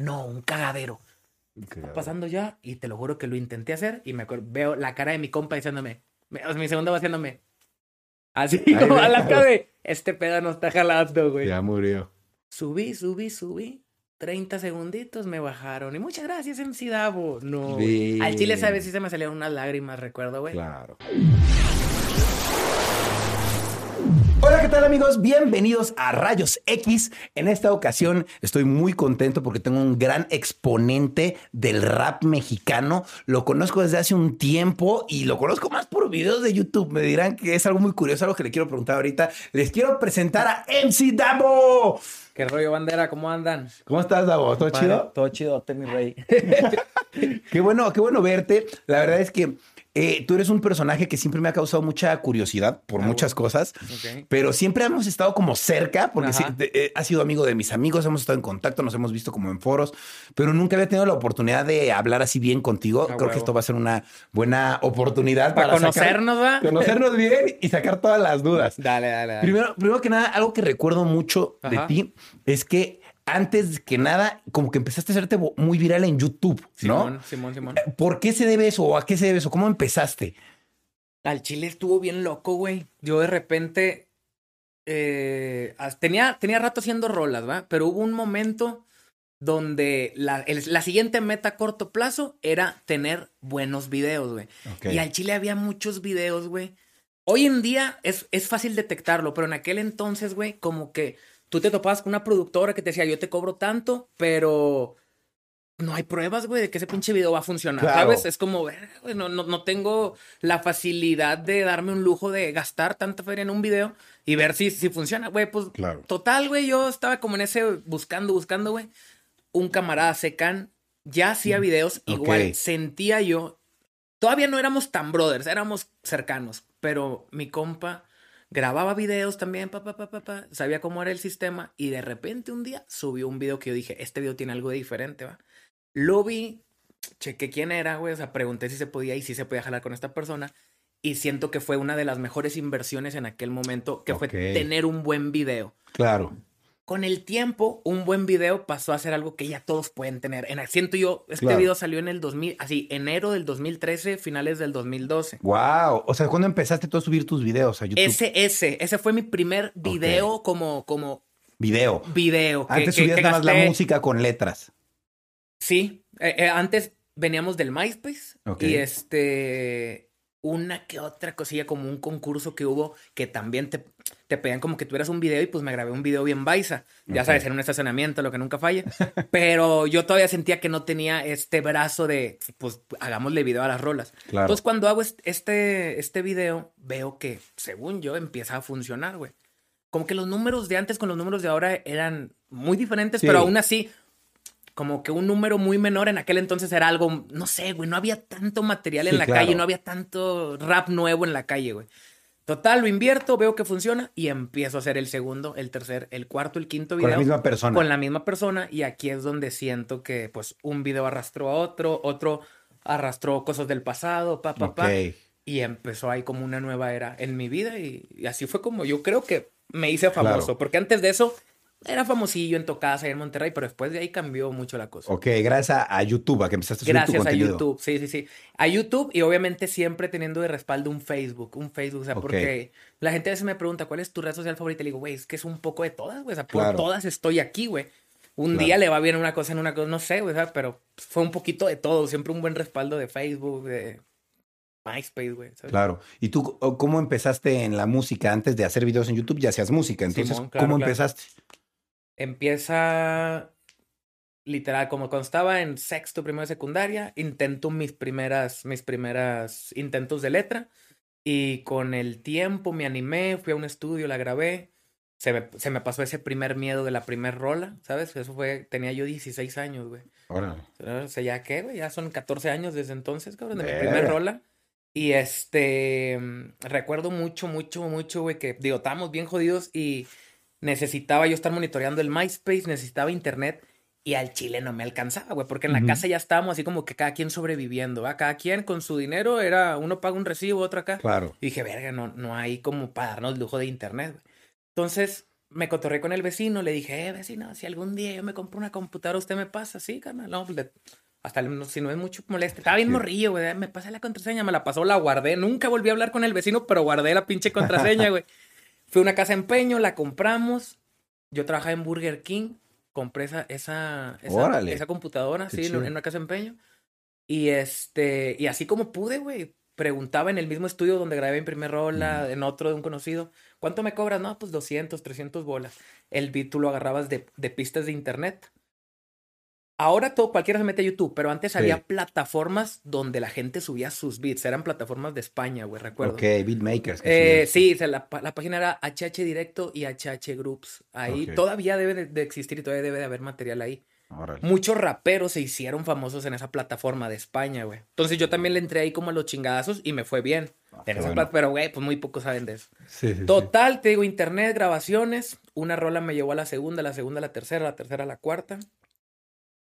No, un cagadero. Pasando ya, y te lo juro que lo intenté hacer, y me acuerdo, veo la cara de mi compa diciéndome, o mi segundo va haciéndome, así como a la de, este pedo no está jalando, güey. Ya murió. Subí, subí, subí. 30 segunditos me bajaron. Y muchas gracias, MC Davo. No. Al chile, ¿sabes? Sí se me salieron unas lágrimas, recuerdo, güey. Claro. Hola, ¿qué tal amigos? Bienvenidos a Rayos X. En esta ocasión estoy muy contento porque tengo un gran exponente del rap mexicano. Lo conozco desde hace un tiempo y lo conozco más por videos de YouTube. Me dirán que es algo muy curioso, algo que le quiero preguntar ahorita. Les quiero presentar a MC Davo. ¿Qué rollo, bandera? ¿Cómo andan? ¿Cómo estás, Davo? ¿Todo chido? Todo chido, mi rey. qué bueno, qué bueno verte. La verdad es que eh, tú eres un personaje que siempre me ha causado mucha curiosidad por ah, muchas cosas, pero siempre hemos estado como cerca porque sí, eh, has sido amigo de mis amigos, hemos estado en contacto, nos hemos visto como en foros, pero nunca había tenido la oportunidad de hablar así bien contigo. Ah, Creo que esto va a ser una buena oportunidad para, conocernos, ¿va? Conocernos bien y sacar todas las dudas. Dale, dale, dale. Primero, primero que nada, algo que recuerdo mucho de ti es que antes que nada, como que empezaste a hacerte muy viral en YouTube, ¿no? Simón, Simón, Simón. ¿Por qué se debe eso o a qué se debe eso? ¿Cómo empezaste? Al chile estuvo bien loco, güey. Yo de repente eh, tenía, tenía rato haciendo rolas, ¿va? Pero hubo un momento donde la, la, siguiente meta a corto plazo era tener buenos videos, güey. Y al chile había muchos videos, güey. Hoy en día es, es fácil detectarlo, pero en aquel entonces, güey, como que tú te topabas con una productora que te decía, yo te cobro tanto, pero no hay pruebas, güey, de que ese pinche video va a funcionar, ¿sabes? Es como, güey, no, no, tengo la facilidad de darme un lujo de gastar tanta feria en un video y ver si, si funciona, güey, pues total, güey, yo estaba como en ese buscando, buscando, güey. Un camarada secan ya hacía mm, videos, igual sentía yo, todavía no éramos tan brothers, éramos cercanos, pero mi compa grababa videos también, pa, pa, pa, pa, sabía cómo era el sistema y de repente un día subió un video que yo dije, este video tiene algo de diferente, ¿va? Lo vi, chequé quién era, güey, o sea, pregunté si se podía y si se podía jalar con esta persona y siento que fue una de las mejores inversiones en aquel momento, que fue tener un buen video. Claro con el tiempo, un buen video pasó a ser algo que ya todos pueden tener. En siento yo, este video salió en el 2000, así, enero del 2013, finales del 2012. Wow, o sea, ¿cuándo empezaste tú a subir tus videos a YouTube? Ese, ese, ese fue mi primer video como, como video. Video. Antes subías nada más la música con letras. Sí, eh, eh, antes veníamos del MySpace y este una que otra cosilla como un concurso que hubo que también te, te pedían como que tuvieras un video y pues me grabé un video bien baisa. Ya sabes, en un estacionamiento, lo que nunca falle. Pero yo todavía sentía que no tenía este brazo de, pues hagámosle video a las rolas. Entonces cuando hago este, este video, veo que, según yo, empieza a funcionar, güey. Como que los números de antes con los números de ahora eran muy diferentes, pero aún así, como que un número muy menor en aquel entonces era algo, no sé, güey, no había tanto material en la calle, no había tanto rap nuevo en la calle, güey. Total, lo invierto, veo que funciona y empiezo a hacer el segundo, el tercer, el cuarto, el quinto video. Con la misma persona. Con la misma persona y aquí es donde siento que pues un video arrastró a otro, otro arrastró cosas del pasado, pa, pa, pa. Y empezó ahí como una nueva era en mi vida y, así fue como yo creo que me hice famoso, porque antes de eso era famosillo en Tocasa en Monterrey, pero después de ahí cambió mucho la cosa. Ok, gracias a, YouTube, a que empezaste a subir Gracias tu a YouTube, sí, sí, sí. A YouTube y obviamente siempre teniendo de respaldo un Facebook, un Facebook, o sea, porque la gente a veces me pregunta, ¿cuál es tu red social favorita? Y le digo, güey, es que es un poco de todas, güey, o sea, por todas estoy aquí, güey. Un día le va bien una cosa en una cosa, no sé, güey, pero fue un poquito de todo, siempre un buen respaldo de Facebook, de MySpace, güey. Claro. ¿Y tú cómo empezaste en la música? Antes de hacer videos en YouTube ya hacías música, entonces, ¿cómo empezaste? Empieza literal, como cuando estaba en sexto, primero de secundaria, intento mis primeras, mis primeras intentos de letra. Y con el tiempo me animé, fui a un estudio, la grabé. Se me, se me pasó ese primer miedo de la primer rola, ¿sabes? Eso fue, tenía yo 16 años, güey. Ahora. O sea, ya qué, güey, ya son 14 años desde entonces, cabrón, de mi primer rola. Y este, recuerdo mucho, mucho, mucho, güey, que digo, estábamos bien jodidos y necesitaba yo estar monitoreando el MySpace, necesitaba internet y al chile no me alcanzaba, güey, porque en la casa ya estábamos así como que cada quien sobreviviendo, ¿va? Cada quien con su dinero era, uno paga un recibo, otro acá. Claro. Y dije, verga, no, no hay como para darnos lujo de internet, güey. Entonces, me cotorré con el vecino, le dije, eh, vecino, si algún día yo me compro una computadora, usted me pasa, sí, carnal. No, pues, hasta si no es mucho moleste. Estaba bien morrillo, güey. Me pasé la contraseña, me la pasó, la guardé. Nunca volví a hablar con el vecino, pero guardé la pinche contraseña, güey. Fui a una casa de empeño, la compramos. Yo trabajaba en Burger King. Compré esa, esa, esa, computadora, sí, en una casa de empeño. Y este, y así como pude, güey. Preguntaba en el mismo estudio donde grabé en primer rola, en otro de un conocido. ¿Cuánto me cobras? No, pues 200, 300 bolas. El beat tú lo agarrabas de, de pistas de internet. Ahora todo, cualquiera se mete a YouTube, pero antes había plataformas donde la gente subía sus beats. Eran plataformas de España, güey, recuerdo. Ok, beatmakers. Eh, sí, la, página era HH Directo y HH Groups. Ahí todavía debe de, existir y todavía debe de haber material ahí. Muchos raperos se hicieron famosos en esa plataforma de España, güey. Entonces yo también le entré ahí como a los chingadazos y me fue bien. Ah, pero, güey, pues muy pocos saben de eso. Total, te digo, internet, grabaciones. Una rola me llevó a la segunda, la segunda a la tercera, la tercera a la cuarta.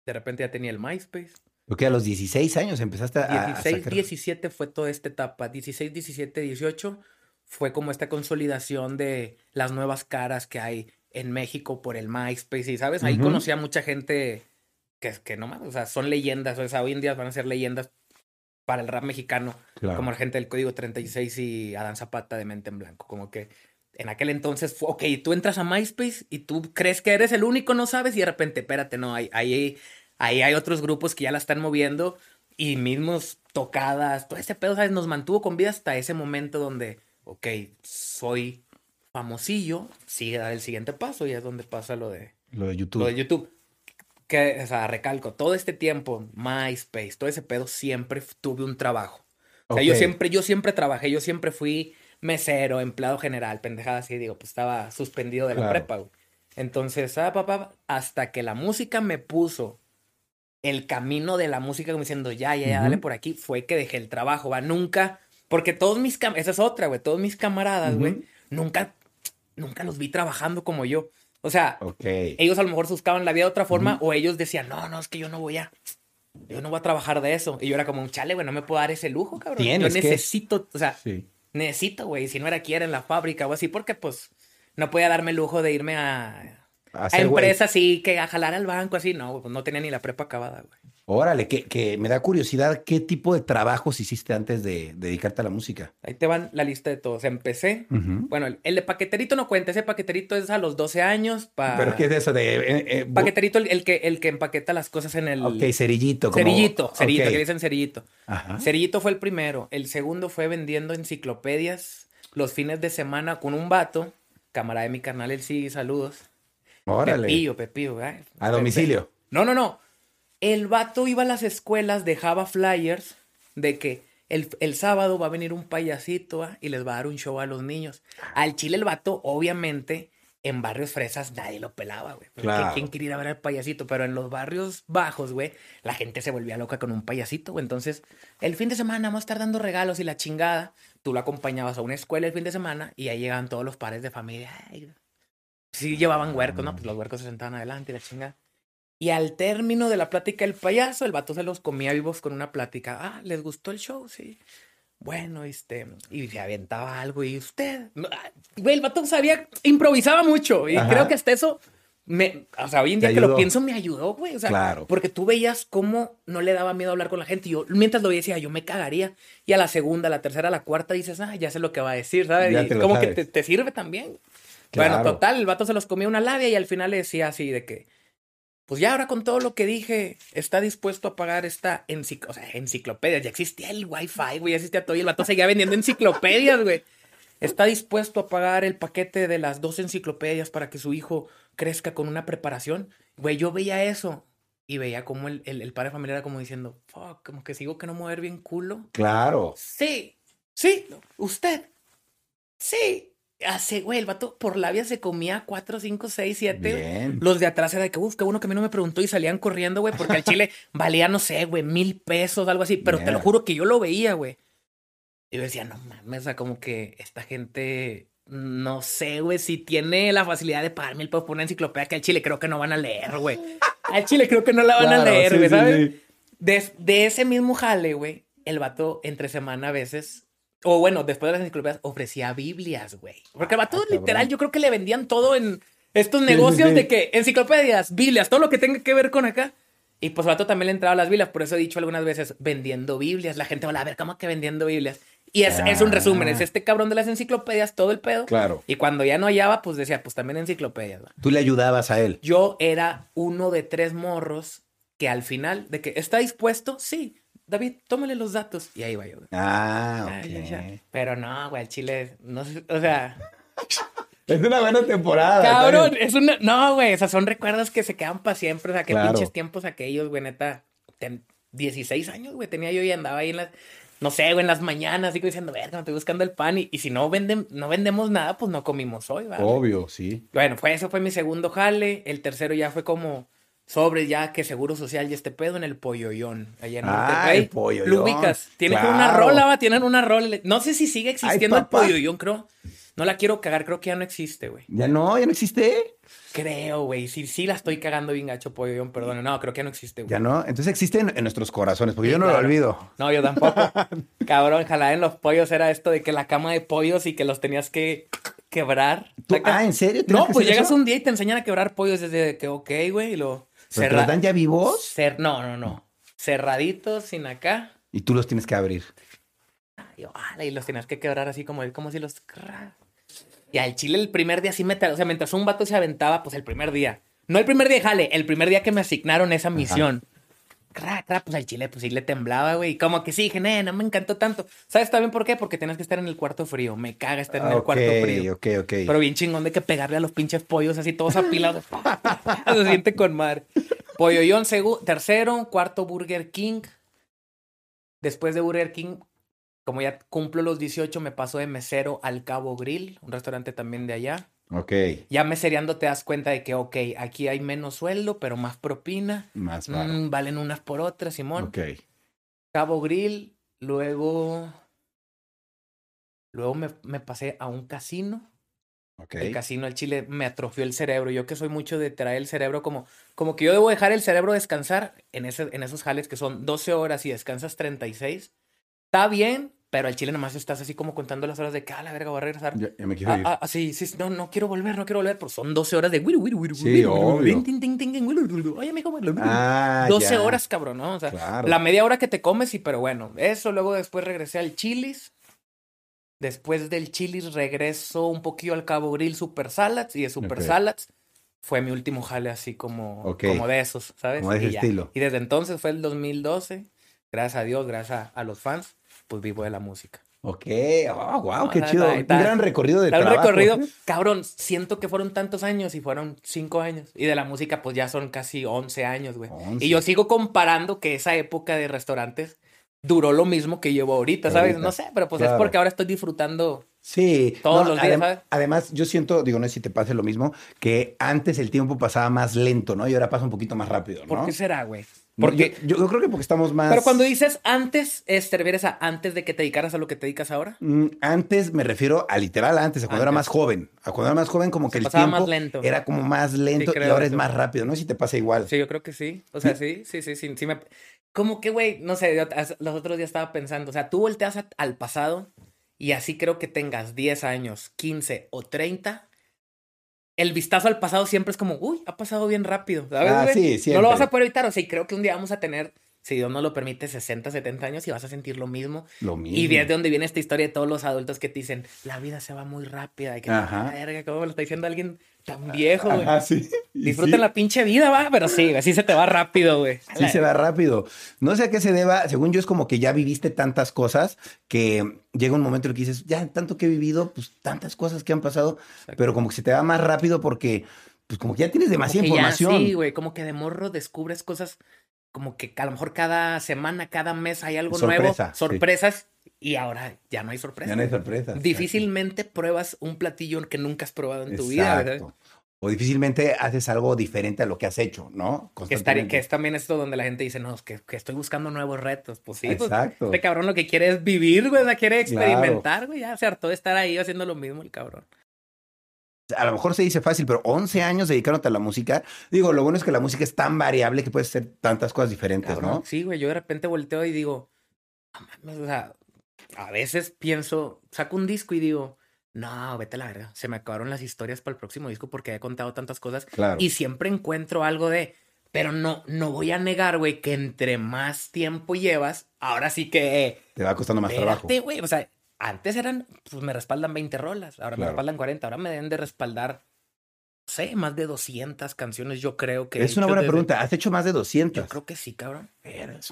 De repente ya tenía el MySpace. Porque a los 16 años empezaste a. 16, 17 fue toda esta etapa. 16, 17, 18 fue como esta consolidación de las nuevas caras que hay en México por el MySpace. Y sabes, ahí conocí a mucha gente que, que no más, o sea, son leyendas. O sea, hoy en día van a ser leyendas para el rap mexicano, como la gente del Código 36 y Adán Zapata de Mente en Blanco. Como que en aquel entonces fue, ok, tú entras a MySpace y tú crees que eres el único, no sabes, y de repente, espérate, no, ahí, ahí, ahí hay otros grupos que ya la están moviendo y mismos tocadas, todo ese pedo, ¿sabes? Nos mantuvo con vida hasta ese momento donde, ok, soy famosillo, sigue dar el siguiente paso y es donde pasa lo de... Lo de YouTube. Lo de YouTube. Que, o sea, recalco, todo este tiempo, MySpace, todo ese pedo, siempre tuve un trabajo. O sea, yo siempre, yo siempre trabajé, yo siempre fui mesero, empleado general, pendejada así, digo, pues estaba suspendido de la prepa, güey. Entonces, ah, papá, hasta que la música me puso el camino de la música, como diciendo, ya, ya, ya, dale por aquí, fue que dejé el trabajo, va, nunca, porque todos mis, esa es otra, güey, todos mis camaradas, güey, nunca, nunca los vi trabajando como yo. O sea, ellos a lo mejor buscaban la vida de otra forma o ellos decían, no, no, es que yo no voy a, yo no voy a trabajar de eso. Y yo era como un chale, güey, no me puedo dar ese lujo, cabrón. yo necesito, o sea, necesito, güey, si no era aquí era en la fábrica o así, porque pues no podía darme el lujo de irme a, a, empresas así, que a jalar al banco, así, no, pues no tenía ni la prepa acabada, güey. Órale, que, que, me da curiosidad, ¿qué tipo de trabajos hiciste antes de, dedicarte a la música? Ahí te van la lista de todos. Empecé, bueno, el, de paqueterito no cuenta, ese paqueterito es a los 12 años. ¿Pero qué es eso de...? Eh, eh, paqueterito, el, que, el que empaqueta las cosas en el... Ok, cerillito. Cerillito, cerillito, que dicen cerillito. Cerillito fue el primero. El segundo fue vendiendo enciclopedias los fines de semana con un vato, camarada de mi canal, el sí, saludos. Órale. Pepillo, Pepillo. ¿eh? ¿A domicilio? No, no, no. El vato iba a las escuelas, dejaba flyers de que el, el sábado va a venir un payasito y les va a dar un show a los niños. Al chile el vato, obviamente, en barrios fresas nadie lo pelaba, güey. Claro. ¿Quién quería ir a ver al payasito? Pero en los barrios bajos, güey, la gente se volvía loca con un payasito, güey. Entonces, el fin de semana vamos a estar dando regalos y la chingada. Tú lo acompañabas a una escuela el fin de semana y ahí llegaban todos los pares de familia. Sí llevaban huercos, ¿no? Pues los huercos se sentaban adelante y la chingada. Y al término de la plática del payaso, el vato se los comía vivos con una plática. Ah, ¿les gustó el show? Sí. Bueno, este, y se aventaba algo. Y usted, ah, güey, el vato sabía, improvisaba mucho. Y creo que hasta eso, me, o sea, hoy en día que lo pienso, me ayudó, güey. O sea, claro. porque tú veías cómo no le daba miedo hablar con la gente. Y yo, mientras lo veía, decía, yo me cagaría. Y a la segunda, a la tercera, a la cuarta, dices, ah, ya sé lo que va a decir, ¿sabes? y como que te, sirve también. Bueno, total, el vato se los comía una labia y al final le decía así de que pues ya ahora con todo lo que dije, está dispuesto a pagar esta o sea, enciclopedia. Ya existía el Wi-Fi, güey, ya existía todo y el vato seguía vendiendo enciclopedias, güey. Está dispuesto a pagar el paquete de las dos enciclopedias para que su hijo crezca con una preparación. Güey, yo veía eso y veía como el, el, padre familiar era como diciendo, fuck, como que sigo que no mover bien culo. Claro. Sí, sí, usted. Sí, Hace, güey, el vato por la vía se comía cuatro, cinco, seis, siete. Los de atrás era de que, uff, qué bueno que a mí no me preguntó y salían corriendo, güey, porque el chile valía, no sé, güey, mil pesos, algo así. Pero te lo juro que yo lo veía, güey. Y yo decía, no mames, o sea, como que esta gente, no sé, güey, si tiene la facilidad de pagar mil pesos por una enciclopedia que al chile creo que no van a leer, güey. Al chile creo que no la van a leer, güey, ¿sabes? de, de ese mismo jale, güey, el vato entre semana a veces o bueno, después de las enciclopedias ofrecía Biblias, güey. Porque el vato ah, literal, yo creo que le vendían todo en Estos negocios de que enciclopedias, Biblias, todo lo que tenga que ver con acá. Y pues vato también le entraba a las Biblias, por eso he dicho algunas veces, vendiendo Biblias. La gente va a ver, ¿cómo que vendiendo Biblias? Y es, es, un resumen, es ah. este cabrón de las enciclopedias, todo el pedo. Claro. Y cuando ya no hallaba, pues decía, pues también enciclopedias. Tú le ayudabas a él. Yo era uno de tres morros que al final, de que está dispuesto, sí. David, tómale los datos. Y ahí va yo. Ah, ok. Pero no, güey, el Chile, no sé, o sea... Es una buena temporada. Cabrón, es una... No, güey, o sea, son recuerdos que se quedan para siempre. O sea, qué pinches tiempos aquellos, güey, neta. 16 años, güey, tenía yo y andaba ahí en las no sé, güey, en las mañanas, digo diciendo, verga, me estoy buscando el pan y, y si no, venden, no vendemos nada, pues no comimos hoy, ¿vale? Obvio, sí. Bueno, fue, eso fue mi segundo jale. El tercero ya fue como sobre ya que Seguro Social y este pedo en el Polloyón, allá en ah, Polloyón. Lo ubicas. Tienen una rola, va, tienen una rola. No sé si sigue existiendo el Polloyón, creo. No la quiero cagar, creo que ya no existe, güey. ¿Ya no? ¿Ya no existe? Creo, güey. Sí, sí la estoy cagando bien gacho, pollo, perdón. No, creo que ya no existe, güey. Ya no. Entonces existe en, nuestros corazones, porque yo no lo olvido. No, yo tampoco. Cabrón, ojalá en los pollos era esto de que la cama de pollos y que los tenías que quebrar. ah, ¿en serio? No, pues llegas un día y te enseñan a quebrar pollos desde que, ok, güey, y lo... ¿Pero los dan ya vivos? Cer... No, no, no. Cerraditos, sin acá. Y tú los tienes que abrir. Y, los tienes que quebrar así como, como si los... Y al chile el primer día sí me... O sea, mientras un vato se aventaba, pues el primer día. No el primer día jale, el primer día que me asignaron esa misión. Cra, pues al chile, pues sí le temblaba, güey. Como que sí, dije, no me encantó tanto. ¿Sabes también por qué? Porque tenías que estar en el cuarto frío. Me caga estar en el cuarto frío. Ok, ok, Pero bien chingón de que pegarle a los pinches pollos así todos apilados. Se siente con mar. Pollo John, tercero. Cuarto, Burger King. Después de Burger King, como ya cumplo los 18, me paso de mesero al Cabo Grill, un restaurante también de allá. Ok. Ya mesereando te das cuenta de que, ok, aquí hay menos sueldo, pero más propina. Más mm, Valen unas por otras, Simón. Ok. Cabo Grill, luego... Luego me, me pasé a un casino. Okay. El casino al Chile me atrofió el cerebro. Yo que soy mucho de traer el cerebro como, como que yo debo dejar el cerebro descansar en, ese, en esos jales que son 12 horas y descansas 36 está bien, pero al chile nomás estás así como contando las horas de que, ah, la verga, voy a regresar. Ya, me quiero ir. Ah, ah, sí, sí, no, no quiero volver, no quiero volver, porque son 12 horas de... Sí, obvio. Oye, amigo, ah, 12 horas, cabrón, ¿no? O sea, la media hora que te comes, sí, pero bueno, eso, luego después regresé al Chilis. Después del Chilis regreso un poquillo al Cabo Grill Super Salads y de Super Salads fue mi último jale así como, como de esos, ¿sabes? Como de ese estilo. Y desde entonces fue el 2012, gracias a Dios, gracias a los fans pues vivo de la música. Ok, oh, wow, qué chido. un gran recorrido de trabajo. Un recorrido, cabrón, siento que fueron tantos años y fueron cinco años. Y de la música, pues ya son casi once años, güey. Y yo sigo comparando que esa época de restaurantes duró lo mismo que llevo ahorita, ¿sabes? No sé, pero pues es porque ahora estoy disfrutando Sí. Todos los días, ¿sabes? Además, yo siento, digo, no sé si te pase lo mismo, que antes el tiempo pasaba más lento, ¿no? Y ahora pasa un poquito más rápido, ¿no? ¿Por qué será, güey? Porque yo, creo que porque estamos más. Pero cuando dices antes, ¿te refieres a antes de que te dedicaras a lo que te dedicas ahora? Mm, antes me refiero a literal antes, a cuando era más joven. A cuando era más joven, como que el tiempo más lento. era como más lento y ahora es más rápido. No si te pasa igual. Sí, yo creo que sí. O sea, sí, sí, sí, sí. sí me... Como que, güey, no sé, los otros días estaba pensando, o sea, tú volteas al pasado y así creo que tengas 10 años, 15 o 30 el vistazo al pasado siempre es como, uy, ha pasado bien rápido, ¿sabes? Ah, sí, siempre. No lo vas a poder evitar, o sea, y creo que un día vamos a tener, si Dios no lo permite, 60, 70 años y vas a sentir lo mismo. Lo mismo. Y ves de dónde viene esta historia de todos los adultos que te dicen, la vida se va muy rápida, y que, Ajá. verga, ¿cómo me lo está diciendo alguien tan viejo, güey? Ah, sí. Disfruten la pinche vida, va, pero sí, así se te va rápido, güey. Sí, se va rápido. No sé a qué se deba, según yo es como que ya viviste tantas cosas que llega un momento en el que dices, ya tanto que he vivido, pues tantas cosas que han pasado, pero como que se te va más rápido porque, pues como que ya tienes demasiada información. sí, güey, como que de morro descubres cosas como que a lo mejor cada semana, cada mes hay algo nuevo, sorpresas, y ahora ya no hay sorpresas. Ya no hay sorpresas. Difícilmente pruebas un platillo que nunca has probado en tu vida. O difícilmente haces algo diferente a lo que has hecho, ¿no? Que, que es también esto donde la gente dice, no, es que, estoy buscando nuevos retos. Pues sí, pues, Exacto. este cabrón lo que quiere es vivir, güey, o quiere experimentar, güey, ya se hartó de estar ahí haciendo lo mismo el cabrón. A lo mejor se dice fácil, pero 11 años dedicándote a la música. Digo, lo bueno es que la música es tan variable que puedes hacer tantas cosas diferentes, ¿no? Sí, güey, yo de repente volteo y digo, o sea, a veces pienso, saco un disco y digo, no, vete a la verga. Se me acabaron las historias para el próximo disco porque he contado tantas cosas. Claro. Y siempre encuentro algo de. Pero no, no voy a negar, güey, que entre más tiempo llevas, ahora sí que. Te va costando más trabajo. güey. O sea, antes eran, pues me respaldan 20 rolas, ahora me respaldan 40, ahora me deben de respaldar, sé, más de 200 canciones, yo creo que. Es una buena pregunta, ¿has hecho más de 200? Yo creo que sí, cabrón.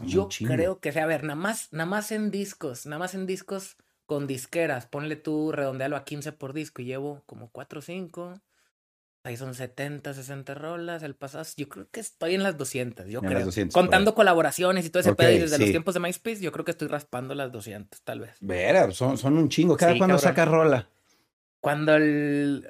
yo creo que, sea, a ver, nada más, nada más en discos, nada más en discos con disqueras, ponle tú, redondealo a 15 por disco y llevo como 4 o 5. Ahí son 70, 60 rolas. El pasado, yo creo que estoy en las 200, yo creo. Contando colaboraciones y todo ese pedo. Y desde los tiempos de MySpace, yo creo que estoy raspando las 200, tal vez. Vera, son, son un chingo. ¿Cada cuando saca rola? Cuando el.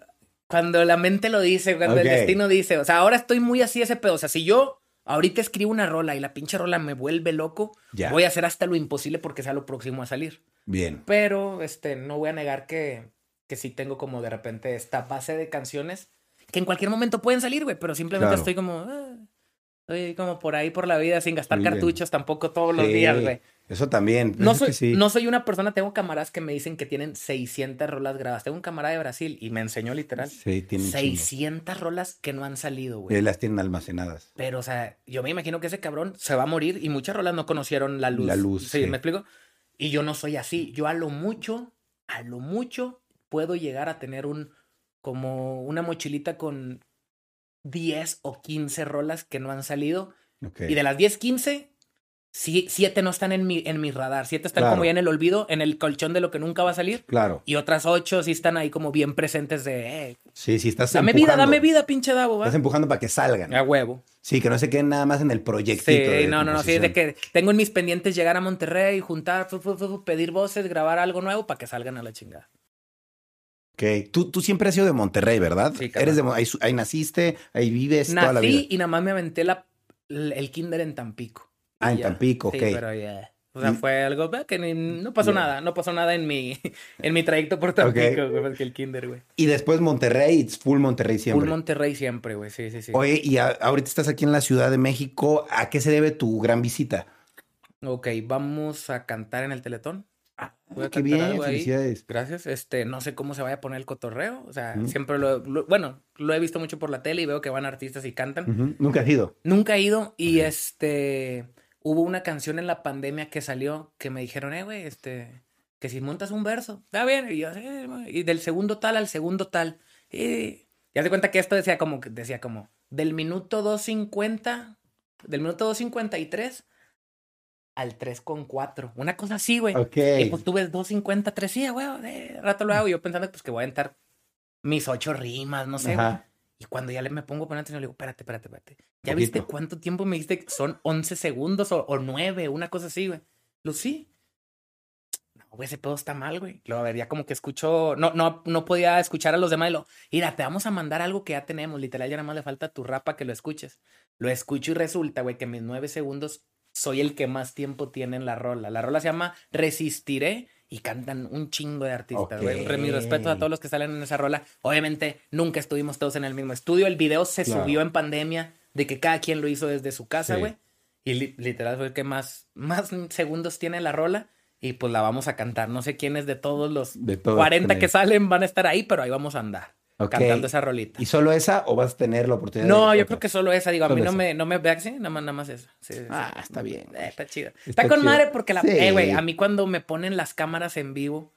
Cuando la mente lo dice, cuando el destino dice. O sea, ahora estoy muy así ese pedo. O sea, si yo ahorita escribo una rola y la pinche rola me vuelve loco, voy a hacer hasta lo imposible porque sea lo próximo a salir. Bien. Pero, este, no voy a negar que, que sí tengo como de repente esta base de canciones que en cualquier momento pueden salir, güey, pero simplemente estoy como, ah, estoy como por ahí por la vida sin gastar cartuchos tampoco todos los días, güey. Eso también. No soy, no soy una persona, tengo camaradas que me dicen que tienen 600 rolas grabadas. Tengo un camarada de Brasil y me enseñó literal. Sí, tiene 600 rolas que no han salido, güey. Y las tienen almacenadas. Pero, o sea, yo me imagino que ese cabrón se va a morir y muchas rolas no conocieron la luz. La luz. Sí, ¿me explico? Y yo no soy así. Yo a lo mucho, a lo mucho, puedo llegar a tener un como una mochilita con 10 o 15 rolas que no han salido. Y de las 10, 15, 7 no están en mi, en mi radar. 7 están como ya en el olvido, en el colchón de lo que nunca va a salir. Claro. Y otras 8 sí están ahí como bien presentes de. Eh, sí, sí, estás Dame vida, dame vida, pinche Davo. Estás empujando para que salgan. A huevo. Sí, que no se queden nada más en el proyectito. Sí, no, no, no. Sí, de que tengo en mis pendientes llegar a Monterrey, juntar, pedir voces, grabar algo nuevo para que salgan a la chingada. Ok. Tú, tú siempre has sido de Monterrey, ¿verdad? Sí, Eres de ahí, naciste, ahí vives toda la vida. Nací y nada más me aventé la, el kinder en Tampico. Ah, en Tampico, ok. Sí, pero ya. O sea, fue algo que no pasó nada, no pasó nada en mi, en mi trayecto por Tampico, güey, que el kinder, güey. Y después Monterrey, full Monterrey siempre. Full Monterrey siempre, güey, sí, sí, sí. Oye, y ahorita estás aquí en la Ciudad de México, ¿a qué se debe tu gran visita? Ok, vamos a cantar en el Teletón. Voy qué bien, felicidades. Gracias. Este, no sé cómo se vaya a poner el cotorreo. O sea, siempre lo, Bueno, lo he visto mucho por la tele y veo que van artistas y cantan. Nunca has ido. Nunca he ido. Y este. Hubo una canción en la pandemia que salió que me dijeron, eh, güey, este. Que si montas un verso, está bien. Y yo, y del segundo tal al segundo tal. Y ya se cuenta que esto decía como, decía como, del minuto 2.50, del minuto 2.53 al 3,4. Una cosa así, güey. Ok. Y pues tú ves 2.50, 3, sí, güey, de rato lo hago. Y yo pensando pues, que voy a entrar mis ocho rimas, no sé. Y cuando ya le me pongo a poner atención, le digo, espérate, espérate, espérate. ¿Ya viste cuánto tiempo me dijiste? Son 11 segundos o, o 9, una cosa así, güey. Lo sí. No, güey, ese pedo está mal, güey. Lo vería como que escucho. No, no, no podía escuchar a los demás y lo. Mira, te vamos a mandar algo que ya tenemos. Literal, ya nada más le falta tu rapa que lo escuches. Lo escucho y resulta, güey, que mis 9 segundos soy el que más tiempo tiene en la rola. La rola se llama Resistiré y cantan un chingo de artistas, güey. Mi respeto a todos los que salen en esa rola. Obviamente, nunca estuvimos todos en el mismo estudio. El video se subió en pandemia de que cada quien lo hizo desde su casa, güey. Y literal fue el que más, más segundos tiene la rola. Y pues la vamos a cantar. No sé quiénes de todos los 40 que salen van a estar ahí, pero ahí vamos a andar cantando esa rolita. ¿Y solo esa o vas a tener la oportunidad? No, yo creo que solo esa. Digo, a mí no me, no me sí, nada más, nada más esa. ah, está bien. Eh, está chido. Está, con madre porque la. Eh, güey, a mí cuando me ponen las cámaras en vivo,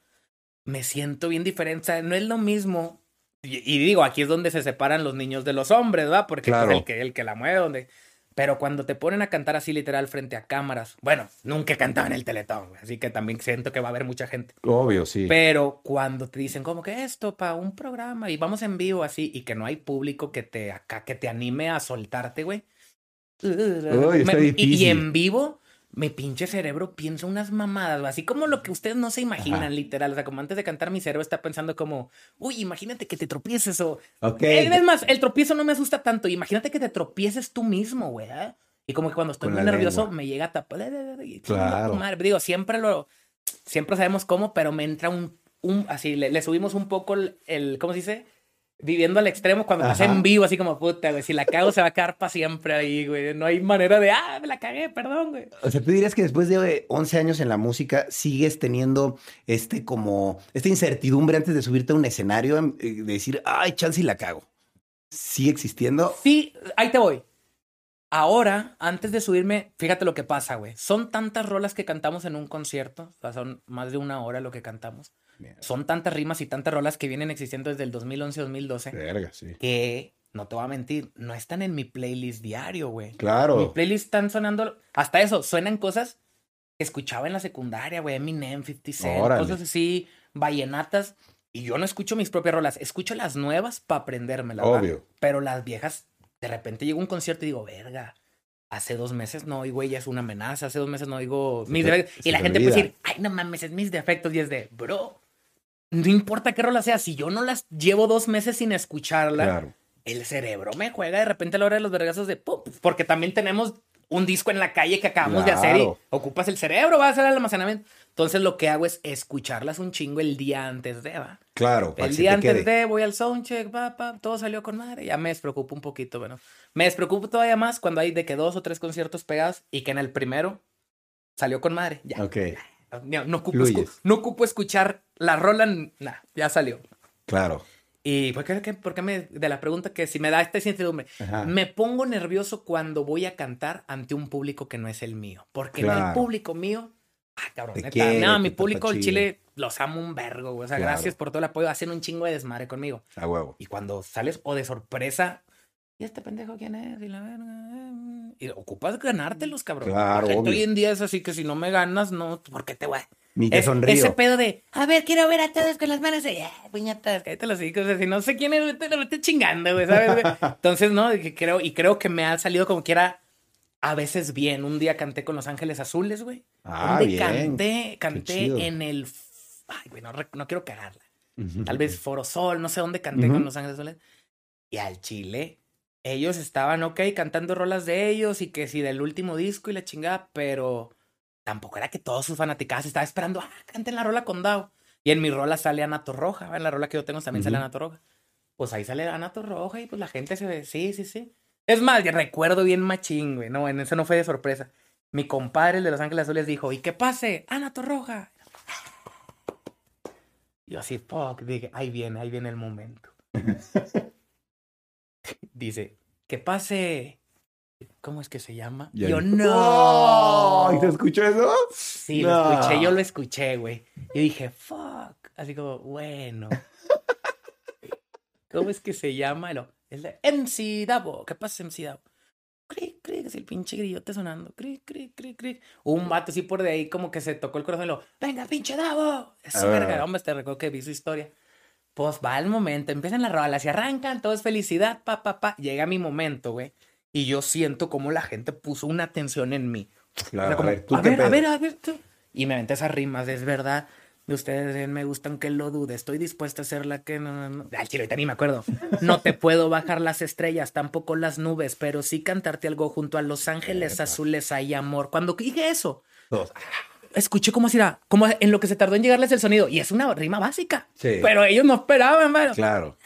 me siento bien diferente. O sea, no es lo mismo. Y, digo, aquí es donde se separan los niños de los hombres, ¿verdad? Porque es el, que, el que la mueve, donde pero cuando te ponen a cantar así literal frente a cámaras, bueno, nunca he cantado en el Teletón, así que también siento que va a haber mucha gente. Obvio, sí. Pero cuando te dicen como que esto para un programa y vamos en vivo así y que no hay público que te acá que te anime a soltarte, güey. y en vivo mi pinche cerebro piensa unas mamadas, así como lo que ustedes no se imaginan, literal. O sea, como antes de cantar, mi cerebro está pensando como, uy, imagínate que te tropieces o. Ok. Es más, el tropiezo no me asusta tanto. Imagínate que te tropieces tú mismo, güey. ¿eh? Y como que cuando estoy muy nervioso me llega a tapar. Claro. Madre. Digo, siempre lo. Siempre sabemos cómo, pero me entra un. un así, le, subimos un poco el, el. ¿Cómo se dice? Viviendo al extremo cuando estás en vivo, así como puta, güey. Si la cago, se va a quedar para siempre ahí, güey. No hay manera de, ah, me la cagué, perdón, güey. O sea, tú dirías que después de 11 años en la música, sigues teniendo este como, esta incertidumbre antes de subirte a un escenario, eh, de decir, ay, chance y la cago. ¿Sigue existiendo? Sí, ahí te voy. Ahora, antes de subirme, fíjate lo que pasa, güey. Son tantas rolas que cantamos en un concierto, o sea, son más de una hora lo que cantamos son tantas rimas y tantas rolas que vienen existiendo desde el 2011-2012. Verga, sí. Que, no te voy a mentir, no están en mi playlist diario, güey. Claro. Mi playlist están sonando, hasta eso, suenan cosas que escuchaba en la secundaria, güey, Eminem, 50 Cent, cosas así, vallenatas. Y yo no escucho mis propias rolas, escucho las nuevas para aprendérmelas. Obvio. Pero las viejas, de repente llego a un concierto y digo, verga, hace dos meses no oigo ella es una amenaza, hace dos meses no oigo mis defectos. Y la gente puede decir, ay, no mames, es mis defectos. Y es de, bro, no importa qué rola sea, si yo no las llevo dos meses sin escucharla, el cerebro me juega de repente a la hora de los vergazos de pop, porque también tenemos un disco en la calle que acabamos de hacer y ocupas el cerebro, va a hacer el almacenamiento. Entonces lo que hago es escucharlas un chingo el día antes de, va. Claro. El día antes de, voy al soundcheck, va, pa, todo salió con madre. Ya me despreocupo un poquito, bueno. Me despreocupo todavía más cuando hay de que dos o tres conciertos pegados y que en el primero salió con madre. Ya. Ok. No, ocupo, no ocupo escuchar la rola, nah, ya salió. Claro. Y ¿por qué, por qué me, de la pregunta que si me da esta incertidumbre, me pongo nervioso cuando voy a cantar ante un público que no es el mío. Porque el público mío, ah, cabrón, neta, no, mi público el Chile los amo un vergo, O sea, gracias por todo el apoyo, hacen un chingo de desmadre conmigo. A huevo. Y cuando sales o de sorpresa, ¿y este pendejo quién es? Y la verga. Eh, y ocupas ganártelos, cabrón. Claro. hoy en día es así que si no me ganas, no, ¿por qué te voy? Ni te sonrío. Ese pedo de, a ver, quiero ver a todos con las manos de, ah, puñetas, cállate los hijos, si no sé quién es, te lo estoy chingando, güey, ¿sabes? Entonces, no, creo, y creo que me ha salido como quiera a veces bien. Un día canté con Los Ángeles Azules, güey. Ah, bien. canté, canté en el, ay, güey, no, quiero cagarla. Tal vez Forosol, no sé dónde canté con Los Ángeles Azules. Y al Chile, ellos estaban, ok, cantando rolas de ellos y que si del último disco y la chingada, pero tampoco era que todos sus fanaticadas estaban esperando, ah, canten la rola con Dao. Y en mi rola sale Ana Roja, en la rola que yo tengo también sale Ana Roja. Pues ahí sale Ana Roja y pues la gente se ve, sí, sí, sí. Es más, recuerdo bien machín, güey, no, en eso no fue de sorpresa. Mi compadre, el de Los Ángeles Azules, dijo, ¿y qué pase? Ana Roja. Yo así, fuck, dije, ahí viene, ahí viene el momento. Dice, que pase ¿Cómo es que se llama? yo no. ¿Y te escuchó eso? Sí, lo escuché, yo lo escuché, güey. Yo dije, fuck. Así como, bueno. ¿Cómo es que se llama? No, es de MC Davo. ¿Qué pasa, MC Davo? Cric, cric, es el pinche grillote sonando. Cric, cric, cric, cric. Un vato así por de ahí como que se tocó el corazón y lo, venga, pinche Davo. Es verga, hombre, te recuerdo que vi su historia. Pues va el momento, empiezan las rolas y arrancan, todo es felicidad, pa, pa, pa. Llega mi momento, güey y yo siento como la gente puso una atención en mí. Claro, a ver, a ver, a ver, a ver, Y me aventé esas rimas, es verdad. De ustedes me gustan que lo dude. Estoy dispuesta a ser la que no. no, no. Al chile, ni me acuerdo. No te puedo bajar las estrellas, tampoco las nubes, pero sí cantarte algo junto a Los Ángeles Azules hay amor. Cuando dije eso, escuché cómo así era, como en lo que se tardó en llegarles el sonido. Y es una rima básica. Sí. Pero ellos no esperaban, hermano. Claro.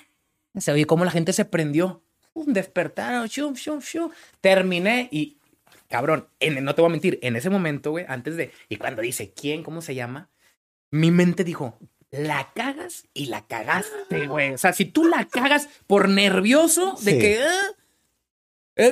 Se oye cómo la gente se prendió un despertar, shum, shum, shum. Terminé y, cabrón, en, no te voy a mentir, en ese momento, güey, antes de, y cuando dice, ¿quién? ¿Cómo se llama? Mi mente dijo, la cagas y la cagaste, güey. O sea, si tú la cagas por nervioso de que... Ah. Ah,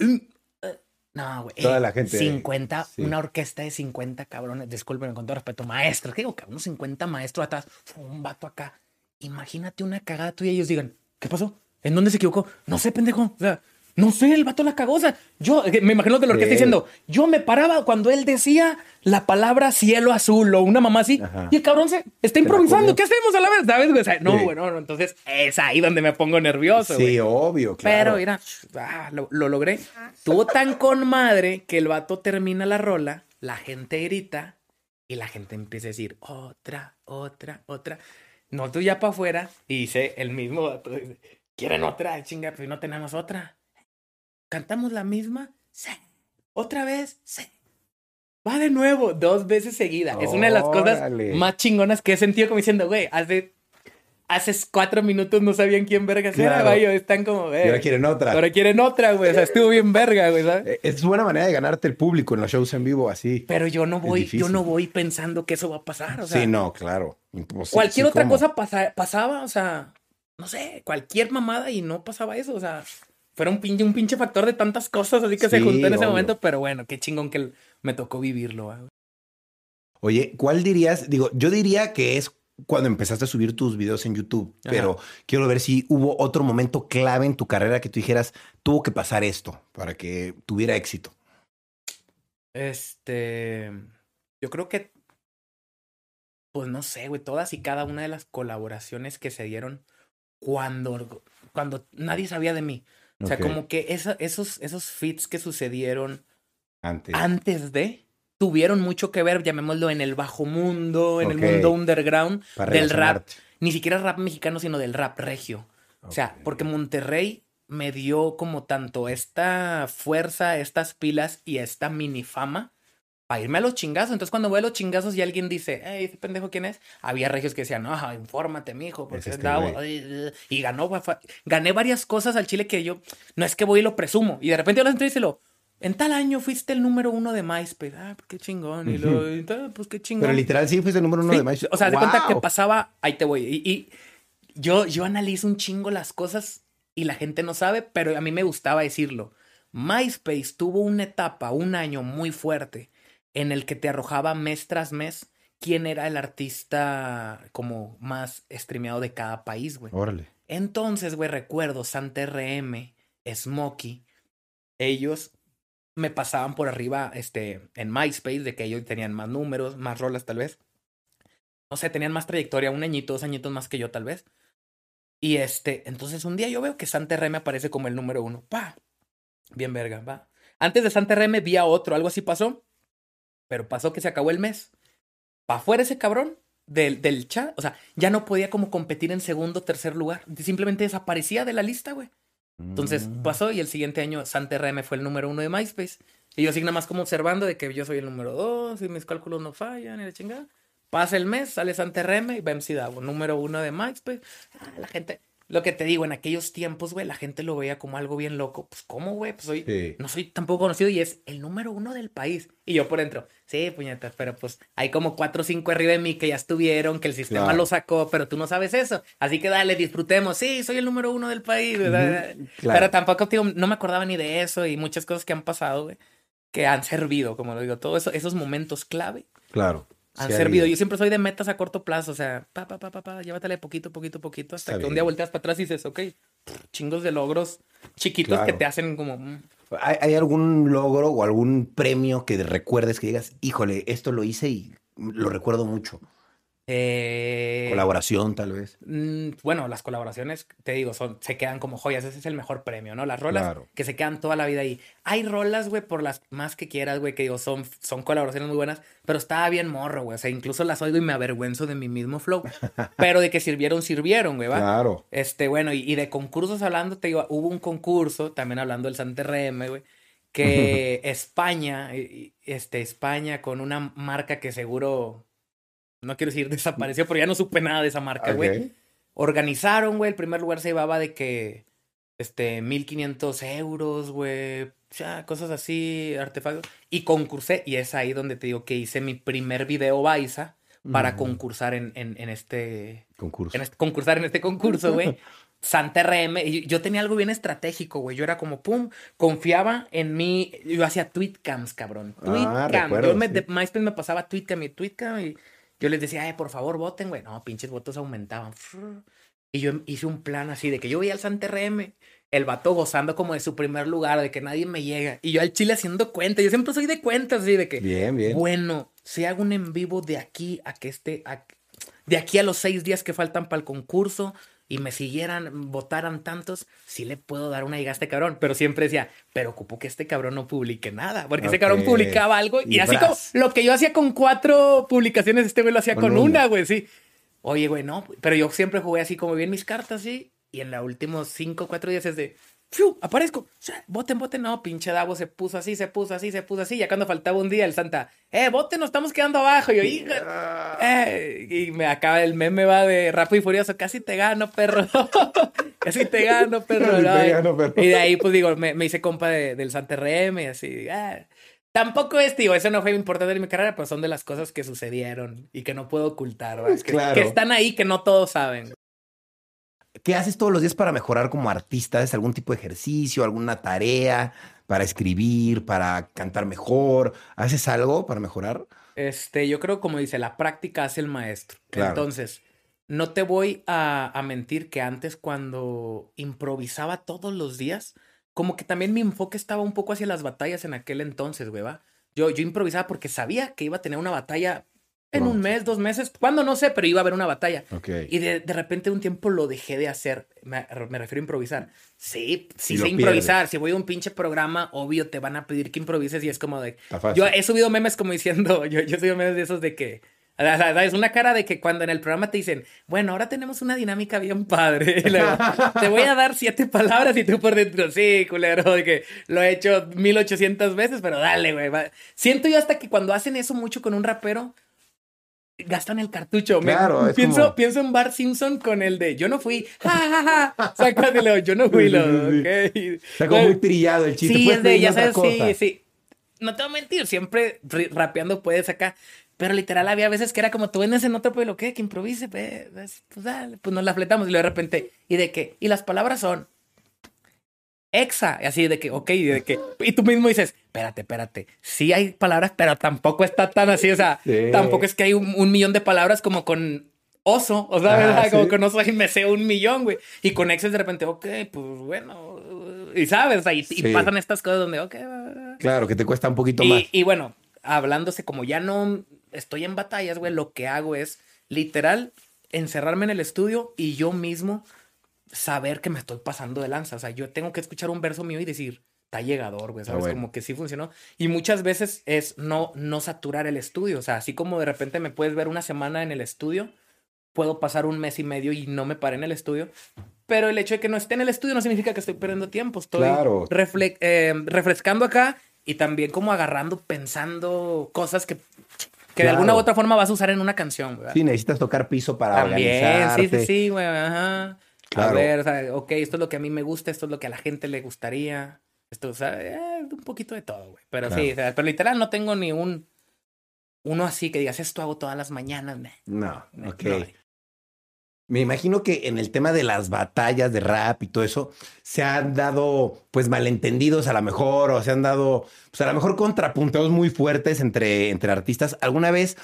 mm, ah". no, güey. Toda la gente. 50, una orquesta de 50 cabrones, disculpen con todo respeto, maestros. ¿Qué digo, cabrón? 50 maestros atrás, un vato acá. Imagínate una cagada tuya y ellos digan, ¿qué pasó? ¿En dónde se equivocó? No sé, pendejo. O sea, no sé, el vato la cagó. O sea, yo eh, me imagino de lo que está diciendo. Yo me paraba cuando él decía la palabra cielo azul o una mamá así. Y el cabrón se está improvisando. ¿Qué hacemos a la vez? ¿Sabes? O sea, no, bueno, entonces es ahí donde me pongo nervioso. Sí, obvio, claro. Pero mira, ah, lo, lo, logré. Tuvo tan con madre que el vato termina la rola, la gente grita y la gente empieza a decir otra, otra, otra. No, tú ya para afuera y dice el mismo vato. ¿Quieren otra? Chinga, pues no tenemos otra. ¿Cantamos la misma? Sí. ¿Otra vez? Sí. Va de nuevo, dos veces seguida. es una de las cosas más chingonas que he sentido como diciendo, güey, hace hace cuatro minutos no sabían quién verga era, güey. Están como, eh. ahora quieren otra. Ahora quieren otra, güey. O sea, estuvo bien verga, güey, ¿sabes? Eh, es buena manera de ganarte el público en los shows en vivo, así. Pero yo no voy, yo no voy pensando que eso va a pasar, o sea. Sí, no, claro. Cualquier otra cosa pasaba, o sea, no sé, cualquier mamada y no pasaba eso, o sea. Fuera un pinche, un pinche factor de tantas cosas así que se juntó en ese momento, pero bueno, qué chingón que me tocó vivirlo. Oye, ¿cuál dirías? Digo, yo diría que es cuando empezaste a subir tus videos en YouTube, pero quiero ver si hubo otro momento clave en tu carrera que tú dijeras, tuvo que pasar esto para que tuviera éxito. Este, yo creo que, pues no sé, güey, todas y cada una de las colaboraciones que se dieron cuando, cuando nadie sabía de mí. O sea, como que esos, esos fits que sucedieron antes, antes de, tuvieron mucho que ver, llamémoslo, en el bajo mundo, en el mundo underground del rap. Ni siquiera rap mexicano, sino del rap regio. O sea, porque Monterrey me dio como tanto esta fuerza, estas pilas y esta mini fama para irme a los chingazos. Entonces, cuando voy a los chingazos y alguien dice, hey, ese pendejo quién es, había regios que decían, no, infórmate, mijo, porque es este Y ganó, gané varias cosas al Chile que yo, no es que voy y lo presumo. Y de repente yo lo y lo en tal año fuiste el número uno de MySpace. Ah, qué chingón. Y lo, pues qué chingón. Pero literal sí fuiste el número uno de MySpace. O sea, de cuenta que pasaba, ahí te voy. Y, yo, yo analizo un chingo las cosas y la gente no sabe, pero a mí me gustaba decirlo. MySpace tuvo una etapa, un año muy fuerte, en el que te arrojaba mes tras mes quién era el artista como más streameado de cada país, güey. Órale. Entonces, güey, recuerdo Santa RM, Smokey, ellos me pasaban por arriba este, en MySpace, de que ellos tenían más números, más rolas tal vez. No sé, tenían más trayectoria, un añito, dos añitos más que yo tal vez. Y este, entonces un día yo veo que Santa R me aparece como el número uno. Pa, bien verga, va. Antes de Santa R me vi a otro, algo así pasó. Pero pasó que se acabó el mes. Pa afuera ese cabrón del, del chat. O sea, ya no podía como competir en segundo o tercer lugar. Simplemente desaparecía de la lista, güey. Entonces mm. pasó y el siguiente año Santa RM fue el número uno de MySpace. Y yo así nada más como observando de que yo soy el número dos y mis cálculos no fallan y la chingada. Pasa el mes, sale Santa RM y MC Davo, número uno de MySpace. Ah, la gente, lo que te digo, en aquellos tiempos, güey, la gente lo veía como algo bien loco. Pues, ¿cómo, güey? Pues soy, no soy tampoco conocido y es el número uno del país. Y yo por dentro, sí, puñetas, pero pues hay como cuatro o cinco arriba de mí que ya estuvieron, que el sistema lo sacó, pero tú no sabes eso. Así que dale, disfrutemos. Sí, soy el número uno del país, ¿verdad? Pero tampoco, tío, no me acordaba ni de eso y muchas cosas que han pasado, güey, que han servido, como lo digo, todos eso, esos momentos clave. Claro han servido. Yo siempre soy de metas a corto plazo, o sea, pa, pa, pa, pa, pa llévatele poquito, poquito, poquito, hasta que un día volteas para atrás y dices, ok, chingos de logros chiquitos que te hacen como... Mm. ¿Hay, algún logro o algún premio que recuerdes que digas, híjole, esto lo hice y lo recuerdo mucho? Eh, Colaboración, tal vez. Mm, bueno, las colaboraciones, te digo, son, se quedan como joyas. Ese es el mejor premio, ¿no? Las rolas que se quedan toda la vida ahí. Hay rolas, güey, por las más que quieras, güey, que digo, son, son colaboraciones muy buenas, pero estaba bien morro, güey. O sea, incluso las oigo y me avergüenzo de mi mismo flow. pero de que sirvieron, sirvieron, güey, ¿va? Claro. Este, bueno, y, de concursos hablando, te digo, hubo un concurso, también hablando del Santa RM, güey, que España, este, España con una marca que seguro no quiero decir desapareció, pero ya no supe nada de esa marca, güey. Organizaron, güey, el primer lugar se llevaba de que, este, 1500 euros, güey, ya, cosas así, artefactos. Y concursé, y es ahí donde te digo que hice mi primer video Baiza para concursar en, en, en este... Concurso. En este, concursar en este concurso, güey. Santa RM, y yo tenía algo bien estratégico, güey. Yo era como, pum, confiaba en mí. Yo hacía tweetcams, cabrón. Ah, tweetcam. yo me, de MySpace me pasaba tweetcam y tweetcam y yo les decía, ay, por favor, voten, güey. No, pinches votos aumentaban. Y yo hice un plan así de que yo veía al Santa RM, el vato gozando como de su primer lugar, de que nadie me llega. Y yo al chile haciendo cuenta. Yo siempre soy de cuentas, así de que. Bien, bien. Bueno, si hago un en vivo de aquí a que esté. de aquí a los seis días que faltan para el concurso, y me siguieran, votaran tantos, sí le puedo dar una llegada a este cabrón. Pero siempre decía, pero ocupo que este cabrón no publique nada. Porque ese cabrón publicaba algo y, así como lo que yo hacía con cuatro publicaciones, este güey lo hacía con, una, güey, sí. Oye, güey, no, pero yo siempre jugué así como bien mis cartas, sí. Y en los últimos cinco, cuatro días es de, ¡fiu! Aparezco. Voten, voten. No, pinche Davo se puso así, se puso así, se puso así. Ya cuando faltaba un día, el Santa, ¡eh, voten, nos estamos quedando abajo! Y yo, ¡hija! Eh, y me acaba el meme, va de Rápido y Furioso. Casi te gano, perro. Casi te gano, perro. Y de ahí, pues digo, me, hice compa del Santa RM y así. Ah. Tampoco es, digo, eso no fue importante en mi carrera, pero son de las cosas que sucedieron y que no puedo ocultar. Que, que están ahí, que no todos saben. ¿Qué haces todos los días para mejorar como artista? ¿Es algún tipo de ejercicio, alguna tarea para escribir, para cantar mejor? ¿Haces algo para mejorar? Este, yo creo, como dice, la práctica hace el maestro. Entonces, no te voy a, a, mentir que antes cuando improvisaba todos los días, como que también mi enfoque estaba un poco hacia las batallas en aquel entonces, güey, ¿va? Yo, yo improvisaba porque sabía que iba a tener una batalla en un mes, dos meses, cuando no sé, pero iba a haber una batalla. Y de, de, repente un tiempo lo dejé de hacer. Me, refiero a improvisar. Sí, sí sé improvisar. Si voy a un pinche programa, obvio te van a pedir que improvises y es como de... Yo he subido memes como diciendo, yo, yo he subido memes de esos de que es una cara de que cuando en el programa te dicen, bueno, ahora tenemos una dinámica bien padre. te voy a dar siete palabras y tú por dentro, sí, culero, de que lo he hecho 1800 veces, pero dale, güey. Siento yo hasta que cuando hacen eso mucho con un rapero, gastan el cartucho. Claro, pienso, pienso en Bart Simpson con el de yo no fui, ja, ja, yo no fui, lo, Está como muy trillado el chiste. Sí, es de, ya sabes, sí, sí. No te voy a mentir, siempre rapeando puedes acá. Pero literal había veces que era como tú vendes en otro pueblo, ¿qué? Que improvise, pues, pues dale, pues nos la fletamos y luego de repente, ¿y de qué? Y las palabras son exa, así de que, ok, y de que, y tú mismo dices, espérate, espérate, sí hay palabras, pero tampoco está tan así, o sea, tampoco es que hay un, millón de palabras como con oso, o sea, ¿verdad? Como con oso y me sé un millón, güey, y con exa de repente, ok, pues bueno, y sabes, o y, pasan estas cosas donde, ok, claro, que te cuesta un poquito más. Y bueno, hablándose como ya no estoy en batallas, güey, lo que hago es literal encerrarme en el estudio y yo mismo saber que me estoy pasando de lanza. O sea, yo tengo que escuchar un verso mío y decir, está llegador, güey, ¿sabes? Como que sí funcionó. Y muchas veces es no, no saturar el estudio. O sea, así como de repente me puedes ver una semana en el estudio, puedo pasar un mes y medio y no me paré en el estudio. Pero el hecho de que no esté en el estudio no significa que estoy perdiendo tiempo. Estoy eh, refrescando acá y también como agarrando, pensando cosas que que de alguna u otra forma vas a usar en una canción, güey. Sí, necesitas tocar piso para También, sí, sí, sí, güey, ajá. A ver, o sea, ok, esto es lo que a mí me gusta, esto es lo que a la gente le gustaría. Esto, o sea, eh, un poquito de todo, güey. Pero sí, o sea, pero literal no tengo ni un... Uno así que digas, esto hago todas las mañanas. No, ok. Me imagino que en el tema de las batallas de rap y todo eso, se han dado pues malentendidos a lo mejor, o se han dado pues a lo mejor contrapunteos muy fuertes entre, entre artistas. ¿Alguna vez,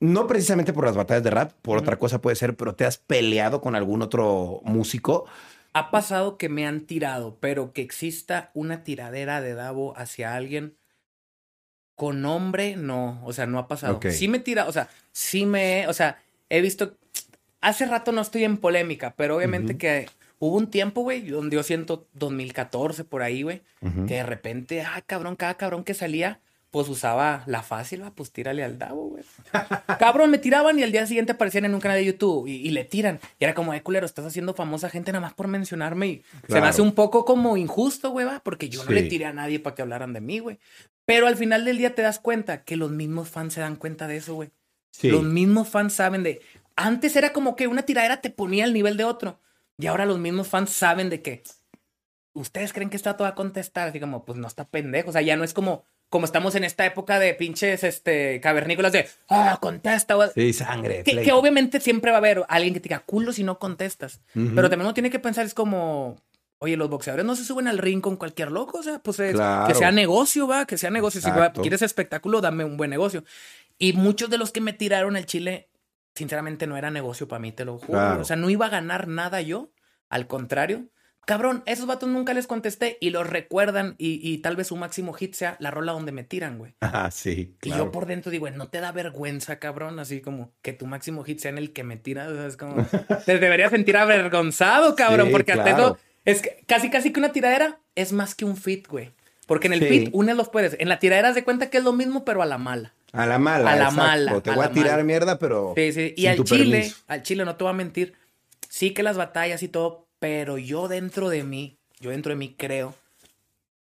no precisamente por las batallas de rap, por otra cosa puede ser, pero te has peleado con algún otro músico? Ha pasado que me han tirado, pero que exista una tiradera de Davo hacia alguien con nombre, no, o sea, no ha pasado. Sí me tira, o sea, sí me, o sea, he visto hace rato no estoy en polémica, pero obviamente que hubo un tiempo, güey, donde yo siento 2014 por ahí, güey, que de repente, ah, cabrón, cada cabrón que salía, pues usaba la fácil, va, pues tírale al Davo, güey. cabrón, me tiraban y al día siguiente aparecían en un canal de YouTube y, le tiran. Y era como, eh, culero, estás haciendo famosa gente nada más por mencionarme y se me hace un poco como injusto, güey, va, porque yo no le tiré a nadie para que hablaran de mí, güey. Pero al final del día te das cuenta que los mismos fans se dan cuenta de eso, güey. Los mismos fans saben de, antes era como que una tiradera te ponía al nivel de otro. Y ahora los mismos fans saben de que ustedes creen que está todo a contestar. Así como, pues no está pendejo. O sea, ya no es como, como estamos en esta época de pinches este, cavernícolas de, ah, contesta. Sí, sangre. Que, obviamente siempre va a haber alguien que te diga culo si no contestas. Pero también uno tiene que pensar, es como, oye, los boxeadores no se suben al ring con cualquier loco. O sea, pues que sea negocio, va, que sea negocio. Si quieres espectáculo, dame un buen negocio. Y muchos de los que me tiraron el chile sinceramente no era negocio para mí, te lo juro. O sea, no iba a ganar nada yo. Al contrario, cabrón, esos vatos nunca les contesté y los recuerdan y, tal vez su máximo hit sea la rola donde me tiran, güey. Ah, sí. Y yo por dentro digo, no te da vergüenza, cabrón, así como que tu máximo hit sea en el que me tira. O sea, es como, te deberías sentir avergonzado, cabrón, porque hasta eso es casi, casi que una tiradera es más que un fit, güey. Porque en el fit unes los puedes. En la tiradera de cuenta que es lo mismo, pero a la mala. A la mala. A la mala. Te voy a tirar mierda, pero. Sí, sí. Y al Chile, al Chile, no te voy a mentir. Sí que las batallas y todo, pero yo dentro de mí yo dentro de mí creo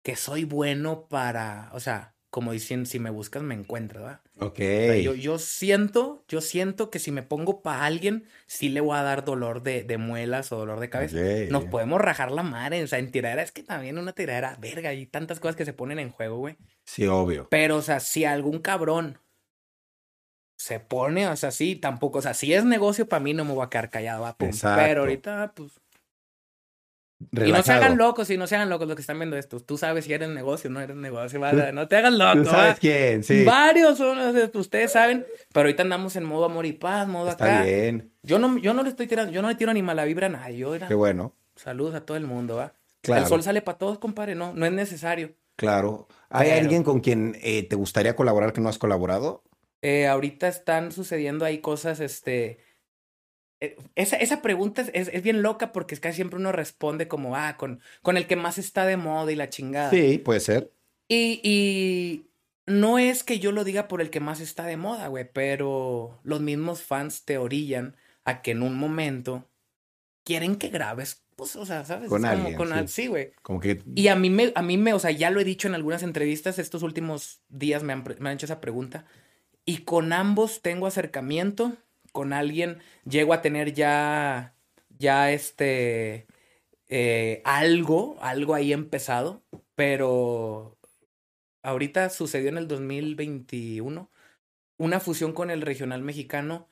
que soy bueno para, o sea, como dicen, si me buscas me encuentras, ¿verdad? Ok. yo, yo siento, yo siento que si me pongo para alguien, sí le voy a dar dolor de, de muelas o dolor de cabeza. Nos podemos rajar la madre, o sea, en tiradera es que también una tiradera, verga, hay tantas cosas que se ponen en juego, güey. Sí, obvio. Pero, o sea, si algún cabrón se pone, o sea, sí, tampoco, o sea, si es negocio, para mí no me voy a quedar callado, va, Pero ahorita, pues, y no se hagan locos, y no se hagan locos los que están viendo esto. Tú sabes si eres negocio o no eres negocio. No te hagan locos. Tú sabes quién, sí. Varios son, ustedes saben. Pero ahorita andamos en modo amor y paz, modo Está bien. Yo no, yo no le estoy tirando, yo no le tiro ni mala vibra a nadie. Yo Qué bueno. Saludos a todo el mundo, ¿va? Claro. El sol sale para todos, compadre. No, no es necesario. Claro. ¿Hay alguien con quien eh, te gustaría colaborar que no has colaborado? Eh, ahorita están sucediendo ahí cosas, este esa, esa pregunta es, es, bien loca porque es casi siempre uno responde como, ah, con, con el que más está de moda y la chingada. Sí, puede ser. Y, y no es que yo lo diga por el que más está de moda, güey, pero los mismos fans te orillan a que en un momento quieren que grabes, pues, o sea, ¿sabes? Con alguien, como con sí. güey. Como que... Y a mí, me, a mí me, o sea, ya lo he dicho en algunas entrevistas, estos últimos días me han, me han hecho esa pregunta, y con ambos tengo acercamiento con alguien, llego a tener ya, ya este, eh, algo, algo ahí empezado, pero ahorita sucedió en el 2021 una fusión con el regional mexicano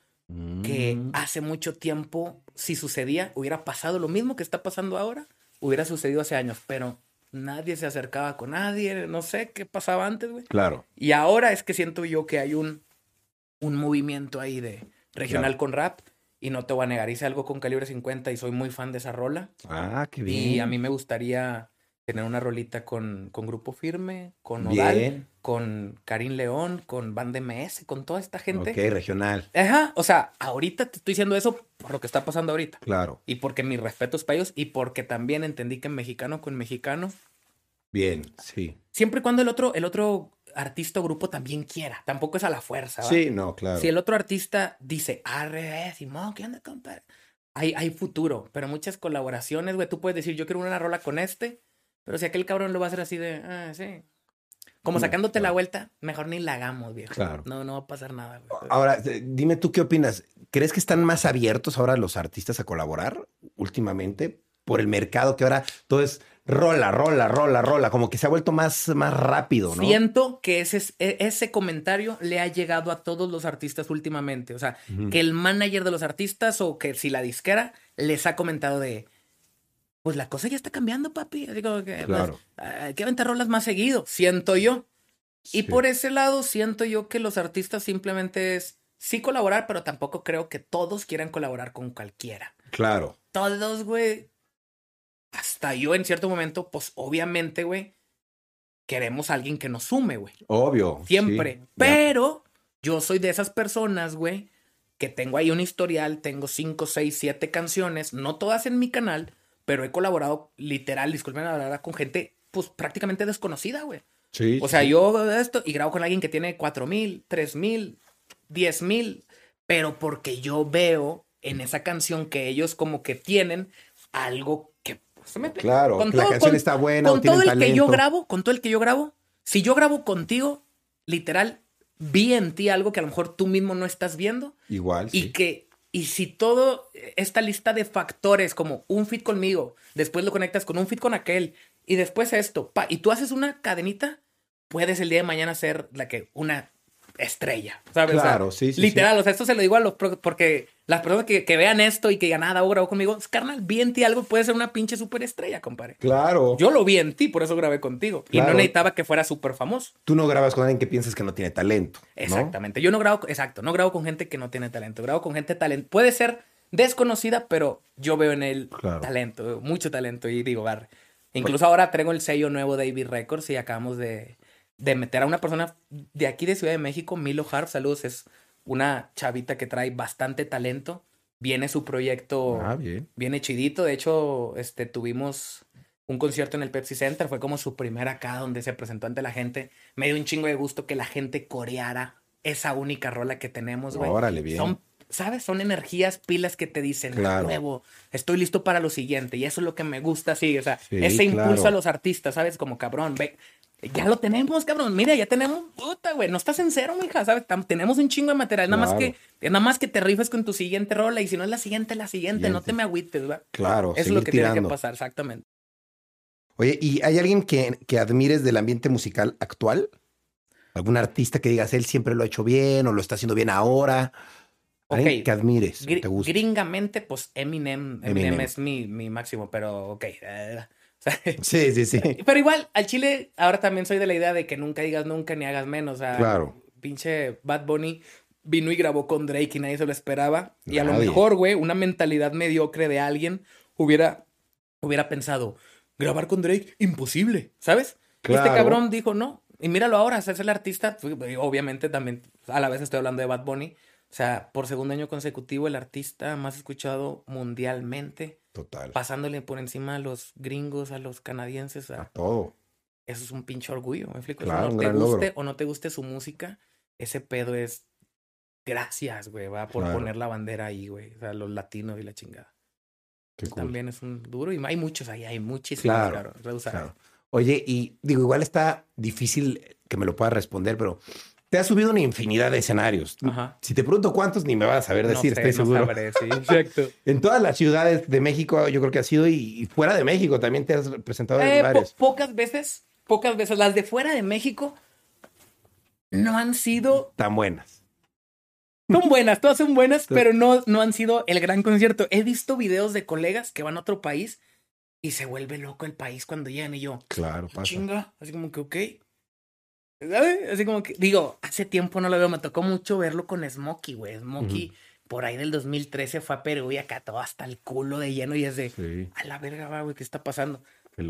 que mm. hace mucho tiempo, si sucedía, hubiera pasado lo mismo que está pasando ahora, hubiera sucedido hace años, pero nadie se acercaba con nadie, no sé qué pasaba antes, güey. Claro. Y ahora es que siento yo que hay un, un movimiento ahí de, regional con rap. Y no te voy a negar, hice algo con calibre 50 y soy muy fan de esa rola. Ah, qué bien. Y a mí me gustaría tener una rolita con, con Grupo Firme, con Odal, con Karim León, con Band MS, con toda esta gente. Ok, regional. Ajá, o sea, ahorita te estoy diciendo eso por lo que está pasando ahorita. Claro. Y porque mi respeto es para ellos y porque también entendí que mexicano con mexicano. Bien, sí. Siempre y cuando el otro, el otro artista o grupo también quiera. Tampoco es a la fuerza. ¿va? Sí, no, claro. Si el otro artista dice, arre, Simón, ¿qué onda, compadre? Hay, hay futuro, pero muchas colaboraciones, güey. Tú puedes decir, yo quiero una rola con este, pero si aquel cabrón lo va a hacer así de, ah, sí. Como sacándote la vuelta, mejor ni la hagamos, viejo. Claro. No, no va a pasar nada. Güey. Ahora, dime tú qué opinas. ¿Crees que están más abiertos ahora los artistas a colaborar últimamente? Por el mercado que ahora todo es rola, rola, rola, rola, como que se ha vuelto más, más rápido, ¿no? Siento que ese, e, ese comentario le ha llegado a todos los artistas últimamente. O sea, que el manager de los artistas o que si la disquera les ha comentado de, pues la cosa ya está cambiando, papi. Así como que, pues, claro. hay que aventar rolas más seguido, siento yo. Y por ese lado, siento yo que los artistas simplemente es sí colaborar, pero tampoco creo que todos quieran colaborar con cualquiera. Claro. Todos, güey, hasta yo en cierto momento, pues obviamente, güey, queremos a alguien que nos sume, güey. Obvio. Siempre. Pero yo soy de esas personas, güey, que tengo ahí un historial, tengo cinco, seis, siete canciones, no todas en mi canal, pero he colaborado literal, disculpen la verdad, con gente, pues prácticamente desconocida, güey. Sí. O sea, yo esto y grabo con alguien que tiene cuatro mil, tres mil, diez mil, pero porque yo veo en esa canción que ellos como que tienen algo Claro, con la canción está buena. Con todo el que yo grabo, con todo el que yo grabo, si yo grabo contigo, literal, vi en ti algo que a lo mejor tú mismo no estás viendo. Igual. Y que, y si todo esta lista de factores, como un fit conmigo, después lo conectas con un fit con aquel, y después esto, pa, y tú haces una cadenita, puedes el día de mañana ser la que, una estrella, ¿sabes? Claro, sí, sí. Literal, o sea, esto se lo digo a los, porque las personas que, que vean esto y que ya nada, grabó conmigo, carnal, vi en ti algo, puede ser una pinche superestrella, compadre. Claro. Yo lo vi en ti, por eso grabé contigo. Y no necesitaba que fuera súper famoso. Tú no grabas con alguien que piensas que no tiene talento. Exactamente. Yo no grabo, exacto, no grabo con gente que no tiene talento. Grabo con gente talento. Puede ser desconocida, pero yo veo en él talento, mucho talento. Y digo, bar. Incluso ahora traigo el sello nuevo de AB Records y acabamos de de meter a una persona de aquí de Ciudad de México, Milo Harp, saludos, es una chavita que trae bastante talento. Viene su proyecto, ah, bien. viene chidito. De hecho, este, tuvimos un concierto en el Pepsi Center, fue como su primera acá donde se presentó ante la gente. Me dio un chingo de gusto que la gente coreara esa única rola que tenemos, güey. Órale, bien. Son ¿sabes? Son energías, pilas que te dicen, claro. nuevo, estoy listo para lo siguiente. Y eso es lo que me gusta, sí, o sea, ese impulso a los artistas, ¿sabes? Como cabrón, ve, ya lo tenemos, cabrón. Mira, ya tenemos, puta, güey, no estás en cero, mija, ¿sabes? tenemos un chingo de material, nada más que nada más que te rifes con tu siguiente rola y si no es la siguiente, la siguiente, no te me agüites, ¿verdad? Claro, es lo que tiene que pasar, exactamente. Oye, ¿y hay alguien que, que admires del ambiente musical actual? ¿Algún artista que digas, él siempre lo ha hecho bien o lo está haciendo bien ahora? Okay. que admires, te gusta. Gringamente, pues Eminem, Eminem, es mi, mi, máximo, pero ok. Eh, sí, sí, sí. Pero igual, al chile, ahora también soy de la idea de que nunca digas nunca ni hagas menos. O sea, claro. Pinche Bad Bunny vino y grabó con Drake y nadie se lo esperaba. Y a lo mejor, güey, una mentalidad mediocre de alguien hubiera, hubiera pensado, grabar con Drake, imposible, ¿sabes? Este cabrón dijo, no. Y míralo ahora, es el artista, obviamente también, a la vez estoy hablando de Bad Bunny. O sea, por segundo año consecutivo, el artista más escuchado mundialmente. Total. Pasándole por encima a los gringos, a los canadienses. A, todo. Eso es un pinche orgullo, ¿me explico? Claro, no te guste o no te guste su música, ese pedo es gracias, güey, va por poner la bandera ahí, güey. O sea, los latinos y la chingada. Qué cool. También es un duro y hay muchos ahí, hay muchísimos, claro, claro. Oye, y digo, igual está difícil que me lo pueda responder, pero te has subido una infinidad de escenarios. Ajá. Si te pregunto cuántos, ni me vas a saber decir, estoy seguro. sí, exacto. en todas las ciudades de México, yo creo que has sido, y, fuera de México también te has presentado en eh, varios. pocas veces, pocas veces. Las de fuera de México no han sido tan buenas. Son buenas, todas son buenas, pero no, no han sido el gran concierto. He visto videos de colegas que van a otro país y se vuelve loco el país cuando llegan y yo. Claro, pasa. Chinga, así como que, ok. ¿Sabes? Así como que, digo, hace tiempo no lo veo, me tocó mucho verlo con Smokey, güey. Smokey, por ahí del 2013 fue a Perú y acá todo hasta el culo de lleno y es de, a la verga, güey, ¿qué está pasando?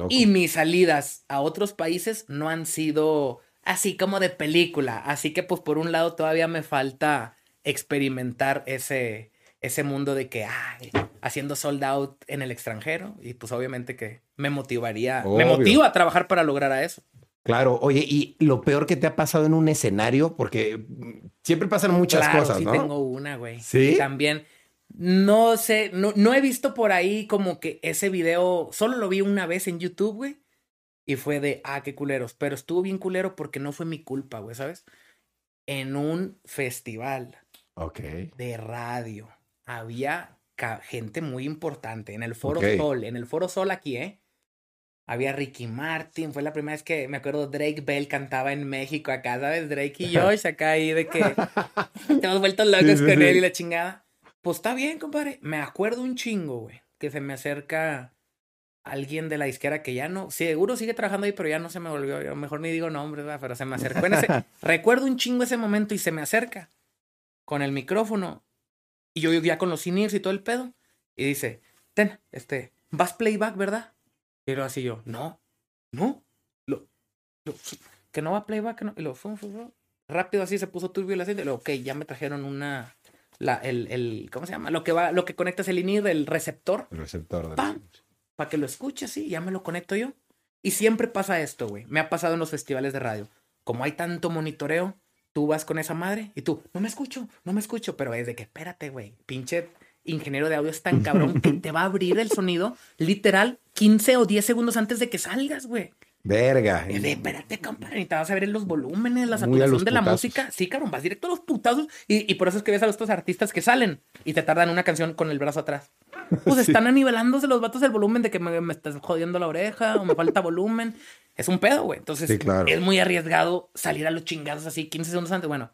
Y mis salidas a otros países no han sido así como de película. Así que, pues, por un lado, todavía me falta experimentar ese, ese mundo de que, ay, haciendo sold out en el extranjero. Y pues, obviamente que me motivaría, me motiva a trabajar para lograr a eso. Claro, oye, y lo peor que te ha pasado en un escenario, porque siempre pasan muchas cosas, sí ¿no? tengo una, güey. Sí. También, no sé, no, no he visto por ahí como que ese video, solo lo vi una vez en YouTube, güey. Y fue de, ah, qué culeros. Pero estuvo bien culero porque no fue mi culpa, güey, ¿sabes? En un festival. Ok. De radio. Había gente muy importante en el Foro Sol, en el Foro Sol aquí, ¿eh? Había Ricky Martin, fue la primera vez que me acuerdo Drake Bell cantaba en México acá, ¿sabes? Drake y Josh acá ahí de que te hemos vuelto locos con él y la chingada. Pues está bien, compadre. Me acuerdo un chingo, güey, que se me acerca alguien de la izquierda que ya no, seguro sigue trabajando ahí, pero ya no se me volvió, yo mejor ni digo nombres, ¿verdad? pero se me acercó en ese, recuerdo un chingo ese momento y se me acerca con el micrófono y yo ya con los in y todo el pedo y dice, ten, este, vas playback, ¿verdad? Luego así yo, no, no, lo, que no va playback, no. Y lo, rápido así se puso turbio el aceite. Y luego, ok, ya me trajeron una, la, el, el, ¿cómo se llama? Lo que va, lo que conectas el INIR, el receptor. El receptor. Para que lo escuche así, ya me lo conecto yo. Y siempre pasa esto, güey. Me ha pasado en los festivales de radio. Como hay tanto monitoreo, tú vas con esa madre y tú, no me escucho, no me escucho, pero es de que espérate, güey, pinche ingeniero de audio es tan cabrón que te va a abrir el sonido literal 15 o 10 segundos antes de que salgas, güey. Verga. de, espérate, compadre, y te vas a ver en los volúmenes, la saturación de la música. Sí, cabrón, vas directo a los putazos. Y, por eso es que ves a los otros artistas que salen y te tardan una canción con el brazo atrás. Pues están anivelándose los vatos el volumen de que me, estás jodiendo la oreja o me falta volumen. Es un pedo, güey. Entonces es muy arriesgado salir a los chingados así 15 segundos antes. Bueno,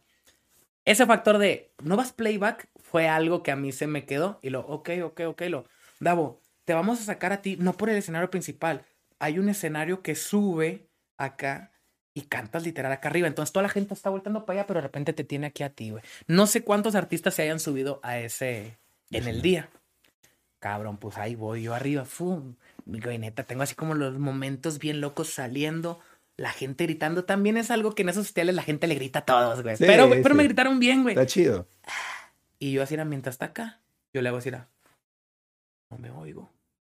ese factor de no vas playback fue algo que a mí se me quedó. Y lo, ok, ok, ok, lo, Davo, te vamos a sacar a ti, no por el escenario principal. Hay un escenario que sube acá y cantas literal acá arriba. Entonces toda la gente está voltando para allá, pero de repente te tiene aquí a ti, güey. No sé cuántos artistas se hayan subido a ese en el día. Cabrón, pues ahí voy yo arriba. Fum. Güey, neta, tengo así como los momentos bien locos saliendo. La gente gritando también es algo que en esos hoteles la gente le grita a todos, güey. pero, pero me gritaron bien, güey. Está chido. Y yo así era, mientras está acá, yo le hago así era, no me oigo.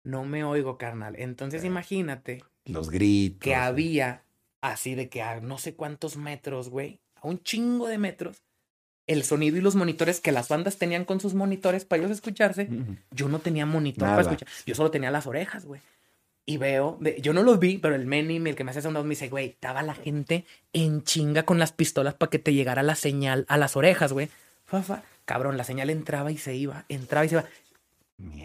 No me oigo, carnal. Entonces imagínate. Los gritos. Que había así de que a no sé cuántos metros, güey, a un chingo de metros, el sonido y los monitores que las bandas tenían con sus monitores para ellos escucharse, yo no tenía monitor para escuchar. Yo solo tenía las orejas, güey. Y veo, yo no los vi, pero el Meni, el que me hace sonar, me dice, güey, estaba la gente en chinga con las pistolas para que te llegara la señal a las orejas, güey. Cabrón, la señal entraba y se iba, entraba y se iba.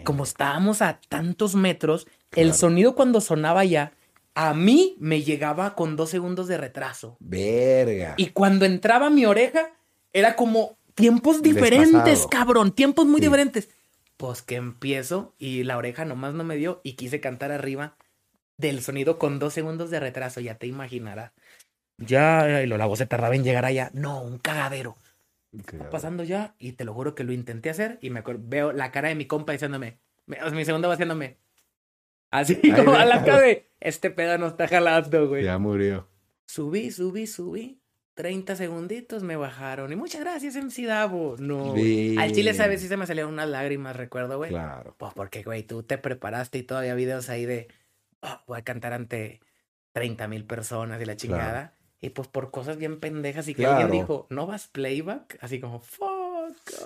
Como estábamos a tantos metros, el sonido cuando sonaba ya, a mí me llegaba con dos segundos de retraso. Verga. Y cuando entraba mi oreja, era como tiempos diferentes, cabrón, tiempos muy diferentes. Pues que empiezo y la oreja nomás no me dio y quise cantar arriba del sonido con dos segundos de retraso, ya te imaginarás. Ya, y la voz se tardaba en llegar allá. No, un cagadero. Pasando ya y te lo juro que lo intenté hacer y me veo la cara de mi compa diciéndome, mi segunda va haciéndome. Así como a la cara de, este pedo no está jalando, güey. Ya murió. Subí, subí, subí. 30 segunditos me bajaron. Y muchas gracias, MC Davo. No. Al chile, ¿sabes? Sí se me salieron unas lágrimas, recuerdo, güey. Claro. Pues porque, güey, tú te preparaste y todavía videos ahí de. Oh, voy a cantar ante 30 mil personas y la chingada. Y pues por cosas bien pendejas y que alguien dijo, ¿no vas playback? Así como, fuck.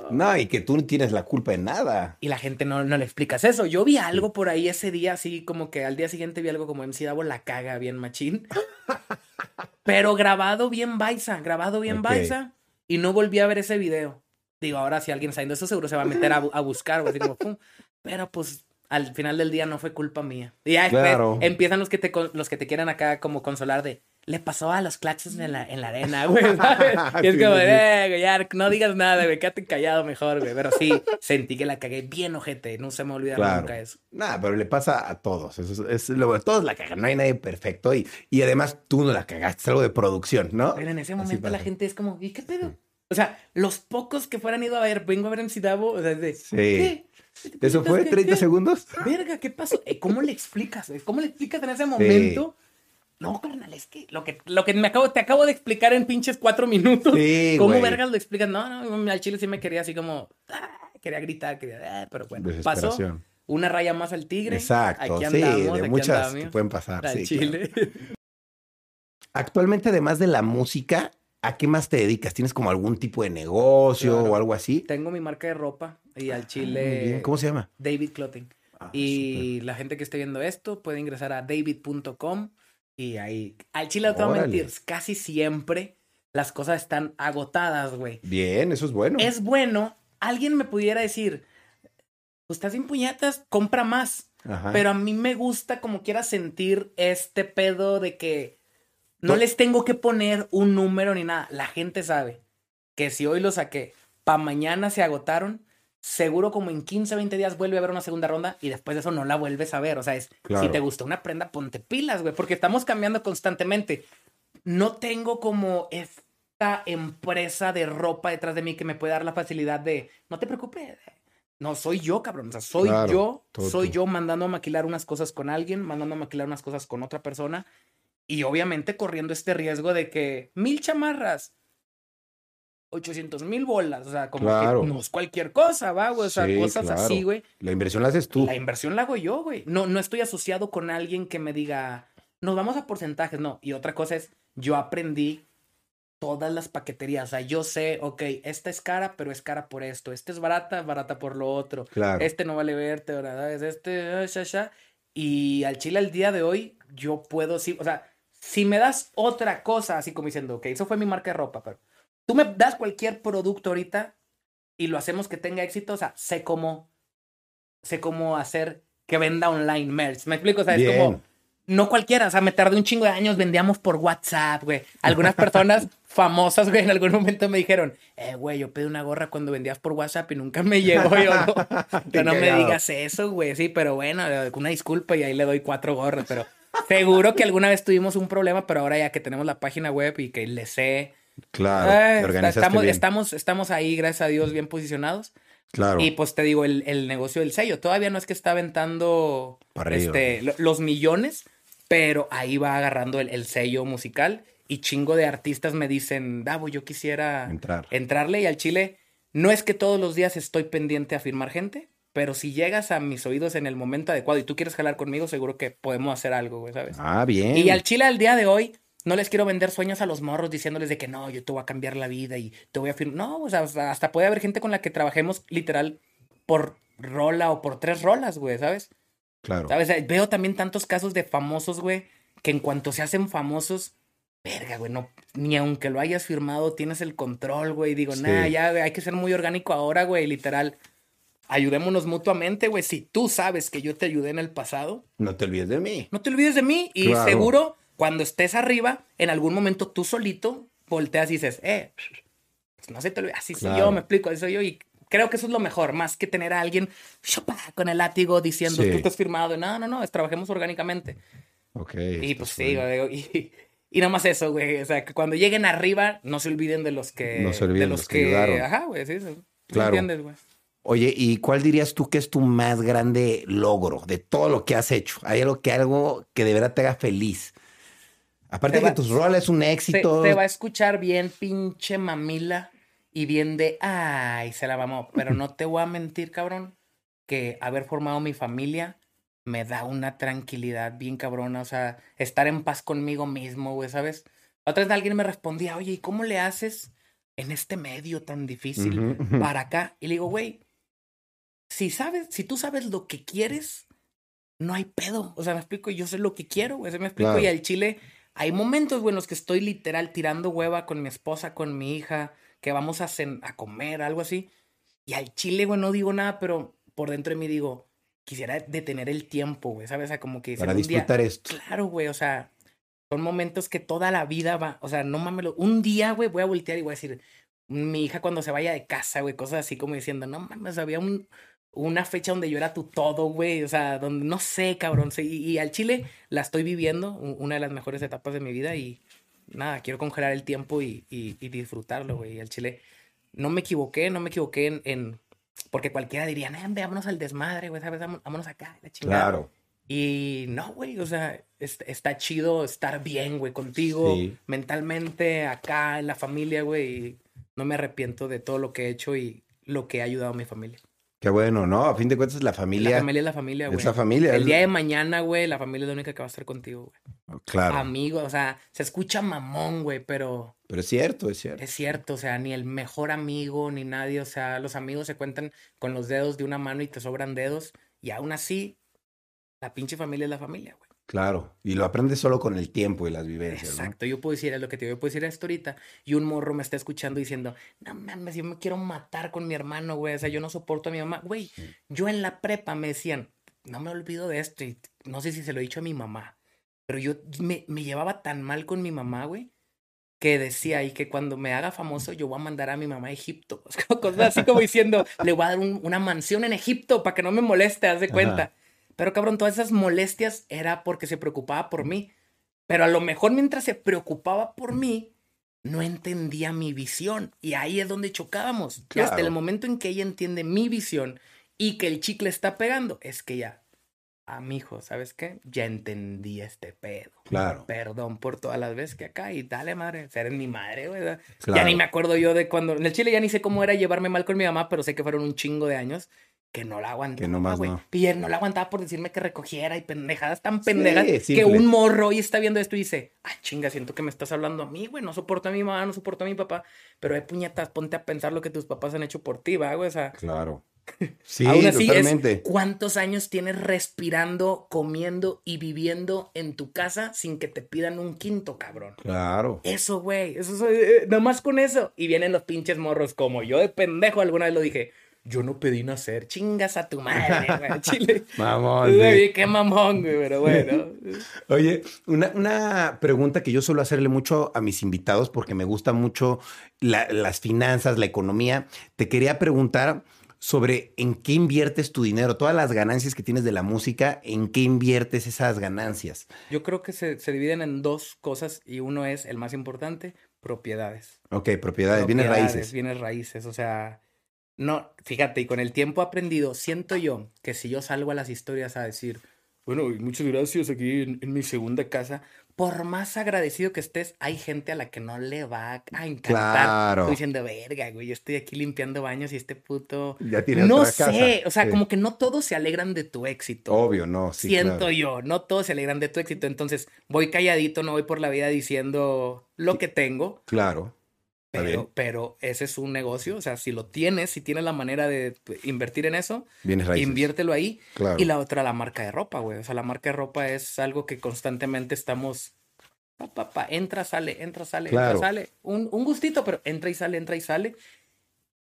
No, y que tú no tienes la culpa de nada. Y la gente no, no le explicas eso. Yo vi algo por ahí ese día, así como que al día siguiente vi algo como MC Davo la caga bien machín. Pero grabado bien Baisa, grabado bien Baisa. Y no volví a ver ese video. Digo, ahora si alguien sabiendo eso, seguro se va a meter a, buscar, así como, Pero pues al final del día no fue culpa mía. Y ya empiezan los que, te, los que te quieran acá como consolar de, le pasó a los claches en la, en la arena, güey, Y es como, eh, güey, ya, no digas nada, güey, quédate callado mejor, güey. Pero sí, sentí que la cagué bien ojete, no se me olvida nunca eso. Nada, pero le pasa a todos, eso es, lo, todos la cagan, no hay nadie perfecto y, y además tú no la cagaste, es algo de producción, ¿no? Pero en ese momento la gente es como, ¿y qué pedo? O sea, los pocos que fueran ido a ver, vengo a ver en Sidabo, o sea, de, sí. ¿qué? ¿Eso fue? ¿30 segundos? Verga, ¿qué pasó? Eh, ¿Cómo le explicas? ¿Cómo le explicas en ese momento? No, carnal, es que lo que, lo que me acabo, te acabo de explicar en pinches cuatro minutos. Sí, ¿Cómo vergas lo explicas? No, no, al chile sí me quería así como. Ah, quería gritar, quería. Ah", pero bueno, pasó. Una raya más al tigre. Exacto, aquí andamos, sí, de muchas que pueden pasar. sí, Chile. Actualmente, además de la música, ¿a qué más te dedicas? ¿Tienes como algún tipo de negocio o algo así? Tengo mi marca de ropa y al ah, chile. ¿Cómo se llama? David Clothing. y la gente que esté viendo esto puede ingresar a david.com y ahí, al chile no te voy a mentir, casi siempre las cosas están agotadas, güey. Bien, eso es bueno. Es bueno. Alguien me pudiera decir, pues estás sin puñetas, compra más. Pero a mí me gusta como quiera sentir este pedo de que no les tengo que poner un número ni nada. La gente sabe que si hoy lo saqué, pa' mañana se agotaron, seguro como en 15, 20 días vuelve a haber una segunda ronda y después de eso no la vuelves a ver. O sea, es, si te gusta una prenda, ponte pilas, güey, porque estamos cambiando constantemente. No tengo como esta empresa de ropa detrás de mí que me puede dar la facilidad de, no te preocupes. No, soy yo, cabrón. O sea, soy yo, soy yo mandando a maquilar unas cosas con alguien, mandando a maquilar unas cosas con otra persona y obviamente corriendo este riesgo de que mil chamarras, 800 mil bolas, o sea, como que no es cualquier cosa, va, güey, o sea, cosas así, güey. La inversión la haces tú. La inversión la hago yo, güey. No, no estoy asociado con alguien que me diga, nos vamos a porcentajes, no. Y otra cosa es, yo aprendí todas las paqueterías, o sea, yo sé, ok, esta es cara, pero es cara por esto, esta es barata, barata por lo otro, claro. este no vale verte, ¿verdad? Es este, ya, ya. Y al chile al día de hoy, yo puedo, sí, o sea, si me das otra cosa, así como diciendo, ok, eso fue mi marca de ropa, pero Tú me das cualquier producto ahorita y lo hacemos que tenga éxito, o sea, sé cómo, sé cómo hacer que venda online merch. ¿Me explico? O sea, es como, no cualquiera, o sea, me tardé un chingo de años, vendíamos por WhatsApp, güey. Algunas personas famosas, güey, en algún momento me dijeron, eh, güey, yo pedí una gorra cuando vendías por WhatsApp y nunca me llegó. Yo, no, no me digas eso, güey, sí, pero bueno, una disculpa y ahí le doy cuatro gorras, pero seguro que alguna vez tuvimos un problema, pero ahora ya que tenemos la página web y que le sé Claro, eh, estamos, estamos, estamos ahí, gracias a Dios, bien posicionados. Claro. Y pues te digo, el, el negocio del sello. Todavía no es que está aventando este, los millones, pero ahí va agarrando el, sello musical. Y chingo de artistas me dicen, Davo, yo quisiera Entrar. entrarle. Y al Chile, no es que todos los días estoy pendiente a firmar gente, pero si llegas a mis oídos en el momento adecuado y tú quieres jalar conmigo, seguro que podemos hacer algo, güey, ¿sabes? Ah, bien. Y al Chile al día de hoy, no les quiero vender sueños a los morros diciéndoles de que no, yo te voy a cambiar la vida y te voy a firmar. No, o sea, hasta puede haber gente con la que trabajemos literal por rola o por tres rolas, güey, ¿sabes? Claro. ¿Sabes? Veo también tantos casos de famosos, güey, que en cuanto se hacen famosos, verga, güey, no, ni aunque lo hayas firmado tienes el control, güey. Digo, nada, ya, hay que ser muy orgánico ahora, güey, literal. Ayudémonos mutuamente, güey. Si tú sabes que yo te ayudé en el pasado. No te olvides de mí. No te olvides de mí. Y seguro, cuando estés arriba, en algún momento tú solito volteas y dices, eh, pues no se te olvide. Así soy yo, me explico, así soy yo. Y creo que eso es lo mejor, más que tener a alguien con el látigo diciendo, tú te has firmado. No, no, no, trabajemos orgánicamente. Ok. Y pues sí, güey. Y, y nada más eso, güey. O sea, que cuando lleguen arriba, no se olviden de los que. No se olviden de los, que. Ajá, güey, sí. Claro. entiendes, güey? Oye, ¿y cuál dirías tú que es tu más grande logro de todo lo que has hecho? ¿Hay algo que algo que de verdad te haga feliz? Aparte de que tus roles es un éxito. Te, va a escuchar bien pinche mamila y bien de, ay, se la vamos. Pero no te voy a mentir, cabrón, que haber formado mi familia me da una tranquilidad bien cabrona. O sea, estar en paz conmigo mismo, güey, ¿sabes? Otra vez alguien me respondía, oye, ¿y cómo le haces en este medio tan difícil para acá? Y le digo, güey, si sabes, si tú sabes lo que quieres, no hay pedo. O sea, me explico, yo sé lo que quiero, güey. Me explico, y al chile hay momentos, güey, en los que estoy literal tirando hueva con mi esposa, con mi hija, que vamos a, a comer, algo así. Y al chile, güey, no digo nada, pero por dentro de mí digo, quisiera detener el tiempo, güey, ¿sabes? O sea, como que... Para disfrutar esto. Claro, güey, o sea, son momentos que toda la vida va, o sea, no mames, un día, güey, voy a voltear y voy a decir, mi hija cuando se vaya de casa, güey, cosas así como diciendo, no mames, había un, una fecha donde yo era tu todo, güey, o sea, donde no sé, cabrón, y, y, al Chile la estoy viviendo, una de las mejores etapas de mi vida y nada, quiero congelar el tiempo y, y, y disfrutarlo, güey, y al Chile no me equivoqué, no me equivoqué en, en porque cualquiera diría, no, vámonos al desmadre, güey, ¿sabes? Vámonos acá, la chingada. Claro. Y no, güey, o sea, está chido estar bien, güey, contigo, mentalmente, acá, en la familia, güey. No me arrepiento de todo lo que he hecho y lo que ha ayudado a mi familia. Qué bueno, ¿no? A fin de cuentas, la familia. La familia es la familia, güey. Esa familia. El día de mañana, güey, la familia es la única que va a estar contigo, güey. Claro. Amigo, o sea, se escucha mamón, güey, pero. Pero es cierto, es cierto. Es cierto, o sea, ni el mejor amigo, ni nadie, o sea, los amigos se cuentan con los dedos de una mano y te sobran dedos, y aún así, la pinche familia es la familia, güey. Claro, y lo aprendes solo con el tiempo y las vivencias. Exacto, yo puedo decir, es lo que te digo, yo puedo decir esto ahorita, y un morro me está escuchando diciendo, no mames, yo me quiero matar con mi hermano, güey, o sea, yo no soporto a mi mamá. Güey, yo en la prepa me decían, no me olvido de esto, y no sé si se lo he dicho a mi mamá, pero yo me, me llevaba tan mal con mi mamá, güey, que decía y que cuando me haga famoso yo voy a mandar a mi mamá a Egipto. Cosas así como diciendo, le voy a dar una mansión en Egipto para que no me moleste, haz de cuenta. Pero cabrón, todas esas molestias era porque se preocupaba por mí. Pero a lo mejor mientras se preocupaba por mí, no entendía mi visión. Y ahí es donde chocábamos. hasta el momento en que ella entiende mi visión y que el chicle está pegando, es que ya, a mi hijo, ¿sabes qué? Ya entendí este pedo. Claro. Perdón por todas las veces que acá y dale madre, eres mi madre, güey. Ya ni me acuerdo yo de cuando, en el Chile ya ni sé cómo era llevarme mal con mi mamá, pero sé que fueron un chingo de años que no la aguantaba. Que no más güey. No. no la aguantaba por decirme que recogiera y pendejadas tan pendejas que un morro hoy está viendo esto y dice, ah, chinga, siento que me estás hablando a mí, güey, no soporto a mi mamá, no soporto a mi papá, pero hay puñetas, ponte a pensar lo que tus papás han hecho por ti, va, güey, o sea. Claro. Sí, totalmente. ¿Cuántos años tienes respirando, comiendo y viviendo en tu casa sin que te pidan un quinto, cabrón? Claro. Eso, güey, eso, eh, nomás con eso. Y vienen los pinches morros como yo de pendejo alguna vez lo dije yo no pedí nacer, chingas a tu madre, güey, chile. mamón. Qué mamón, güey, pero bueno. Oye, una, una, pregunta que yo suelo hacerle mucho a mis invitados porque me gusta mucho las finanzas, la economía. Te quería preguntar sobre en qué inviertes tu dinero, todas las ganancias que tienes de la música, en qué inviertes esas ganancias. Yo creo que se, se dividen en dos cosas y uno es el más importante, propiedades. Ok, propiedades, bienes raíces. Bienes raíces, o sea no, fíjate, y con el tiempo aprendido, siento yo que si yo salgo a las historias a decir, bueno, muchas gracias aquí en, mi segunda casa, por más agradecido que estés, hay gente a la que no le va a encantar. Claro. Estoy diciendo, verga, güey, yo estoy aquí limpiando baños y este puto. Ya tiene No otra sé, casa. o sea, Sí. como que no todos se alegran de tu éxito. Obvio, no, sí, Siento claro. yo, no todos se alegran de tu éxito. Entonces, voy calladito, no voy por la vida diciendo lo que tengo. Claro. Pero, pero ese es un negocio. O sea, si lo tienes, si tienes la manera de invertir en eso, inviértelo ahí. Claro. Y la otra, la marca de ropa, güey. O sea, la marca de ropa es algo que constantemente estamos. Pa, pa, pa, entra, sale, entra, sale, Claro. entra, sale. Un, un gustito, pero entra y sale, entra y sale.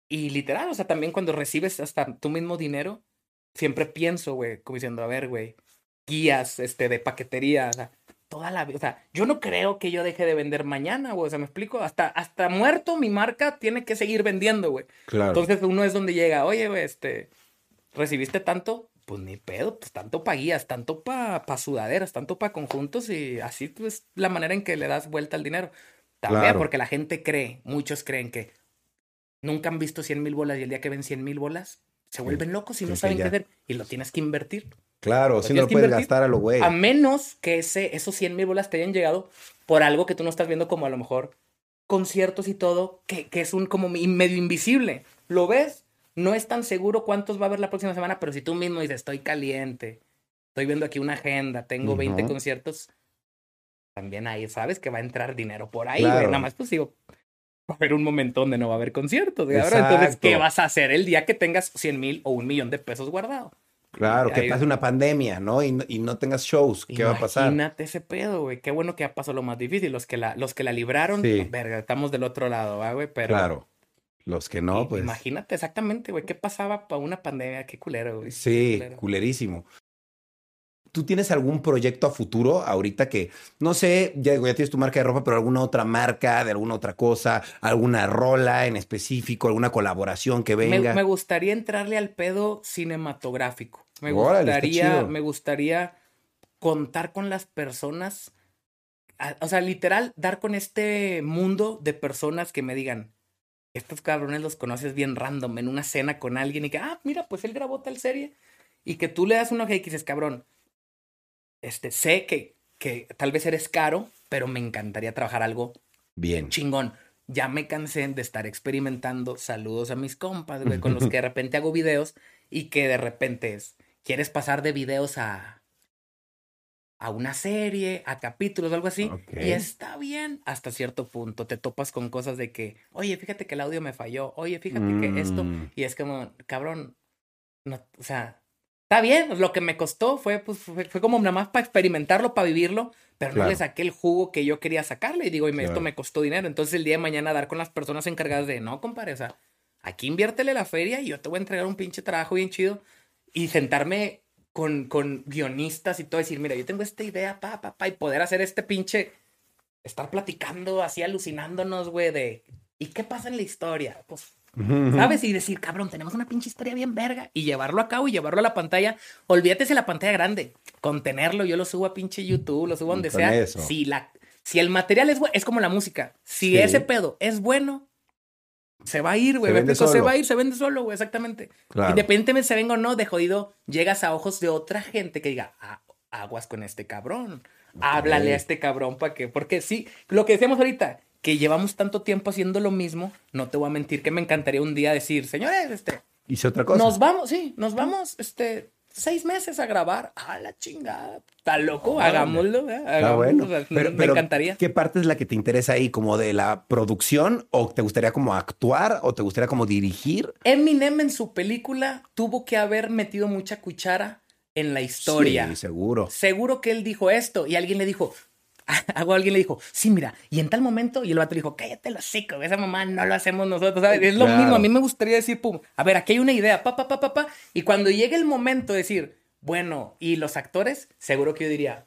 Y literal, o sea, también cuando recibes hasta tu mismo dinero, siempre pienso, güey, como diciendo, a ver, güey, guías este, de paquetería, o sea, toda la vida. O sea, yo no creo que yo deje de vender mañana, güey. O sea, me explico. Hasta, hasta muerto, mi marca tiene que seguir vendiendo, güey. Claro. Entonces uno es donde llega, oye, güey, este, ¿recibiste tanto? Pues ni pedo, pues tanto pa' guías, tanto pa, pa sudaderas, tanto pa conjuntos y así pues la manera en que le das vuelta al dinero. También Claro. porque la gente cree, muchos creen que nunca han visto 100 mil bolas y el día que ven 100 mil bolas se vuelven locos y no saben qué hacer y lo tienes que invertir. claro, lo si no lo puedes gastar a lo güey. A menos que ese, esos 100 mil bolas te hayan llegado por algo que tú no estás viendo como a lo mejor conciertos y todo, que, que es un como medio invisible. ¿Lo ves? No es tan seguro cuántos va a haber la próxima semana, pero si tú mismo dices, estoy caliente, estoy viendo aquí una agenda, tengo 20 Ujú. conciertos, también ahí sabes que va a entrar dinero por ahí, güey. Claro. Nada más pues digo, va a haber un momento donde no va a haber conciertos, Entonces. ¿qué vas a hacer el día que tengas 100 mil o un millón de pesos guardado? Claro, que pase una pandemia, ¿no? Y, no- y no tengas shows. ¿Qué va a pasar? Imagínate ese pedo, güey. Qué bueno que ya pasó lo más difícil. Los que la, los que la libraron, Sí. verga, estamos del otro lado, ¿va, güey? Pero Claro. Los que no, pues. imagínate exactamente, güey. ¿Qué pasaba para una pandemia? Qué culero, güey. Sí, Qué culero. culerísimo. ¿Tú tienes algún proyecto a futuro ahorita que, no sé, ya, digo, ya tienes tu marca de ropa, pero alguna otra marca, de alguna otra cosa, alguna rola en específico, alguna colaboración que venga? me gustaría entrarle al pedo cinematográfico. Me Órale, gustaría, me gustaría contar con las personas. O sea, literal, dar con este mundo de personas que me digan, estos cabrones los conoces bien random en una cena con alguien y que, ah, mira, pues él grabó tal serie. Y que tú le das una hoja y dices, cabrón, este, sé que, que tal vez eres caro, pero me encantaría trabajar algo Bien. chingón. Ya me cansé de estar experimentando. Saludos a mis compas, güey, con los que de repente hago videos y que de repente es, quieres pasar de videos a, a una serie, a capítulos, algo así. Y está bien hasta cierto punto. Te topas con cosas de que, oye, fíjate que el audio me falló. Oye, fíjate que esto. Mm. Y es como, cabrón, no, o sea, está bien. Lo que me costó fue, pues, fue, fue como nada más para experimentarlo, para vivirlo, pero no le saqué el jugo que yo quería sacarle. Y digo, y me- esto me costó dinero. Entonces el día de mañana dar con las personas encargadas de, no, compadre, o sea, aquí inviértele la feria y yo te voy a entregar un pinche trabajo bien chido. Y sentarme con, con guionistas y todo, decir, mira, yo tengo esta idea, pa, pa, pa, y poder hacer este pinche, estar platicando así, alucinándonos, güey, de, ¿y qué pasa en la historia? Pues ¿Sabes? Y decir, cabrón, tenemos una pinche historia bien verga. Y llevarlo a cabo y llevarlo a la pantalla. Olvídate de la pantalla grande. Contenerlo, yo lo subo a pinche YouTube, lo subo donde sea. eso. Si, la, si el material es bueno, es como la música. Si Sí. ese pedo es bueno, se va a ir, güey. Se. Se va a ir, se vende solo, güey, exactamente. Claro. Independientemente se venga o no, de jodido, llegas a ojos de otra gente que diga, "Ah, aguas con este cabrón. Háblale a este cabrón para que, porque sí, lo que decíamos ahorita, que llevamos tanto tiempo haciendo lo mismo, no te voy a mentir que me encantaría un día decir, señores, este, Hice otra cosa. nos vamos, sí, nos vamos, este, seis meses a grabar. A la chingada. Está loco, hagámoslo, ¿eh? Está Hagámoslo, bueno. o sea, Pero, me pero, encantaría. ¿Qué parte es la que te interesa ahí? ¿Como de la producción? ¿O te gustaría como actuar? ¿O te gustaría como dirigir? Eminem en su película tuvo que haber metido mucha cuchara en la historia. Sí, seguro. Seguro que él dijo esto y alguien le dijo, algo alguien le dijo, sí, mira, y en tal momento, y el vato dijo, cállate los hocico, esa mamá no lo hacemos nosotros, ¿sabes? Es lo Claro. mismo, a mí me gustaría decir, pum, a ver, aquí hay una idea, pa, pa, pa, pa, pa, y cuando llegue el momento de decir, bueno, y los actores, seguro que yo diría,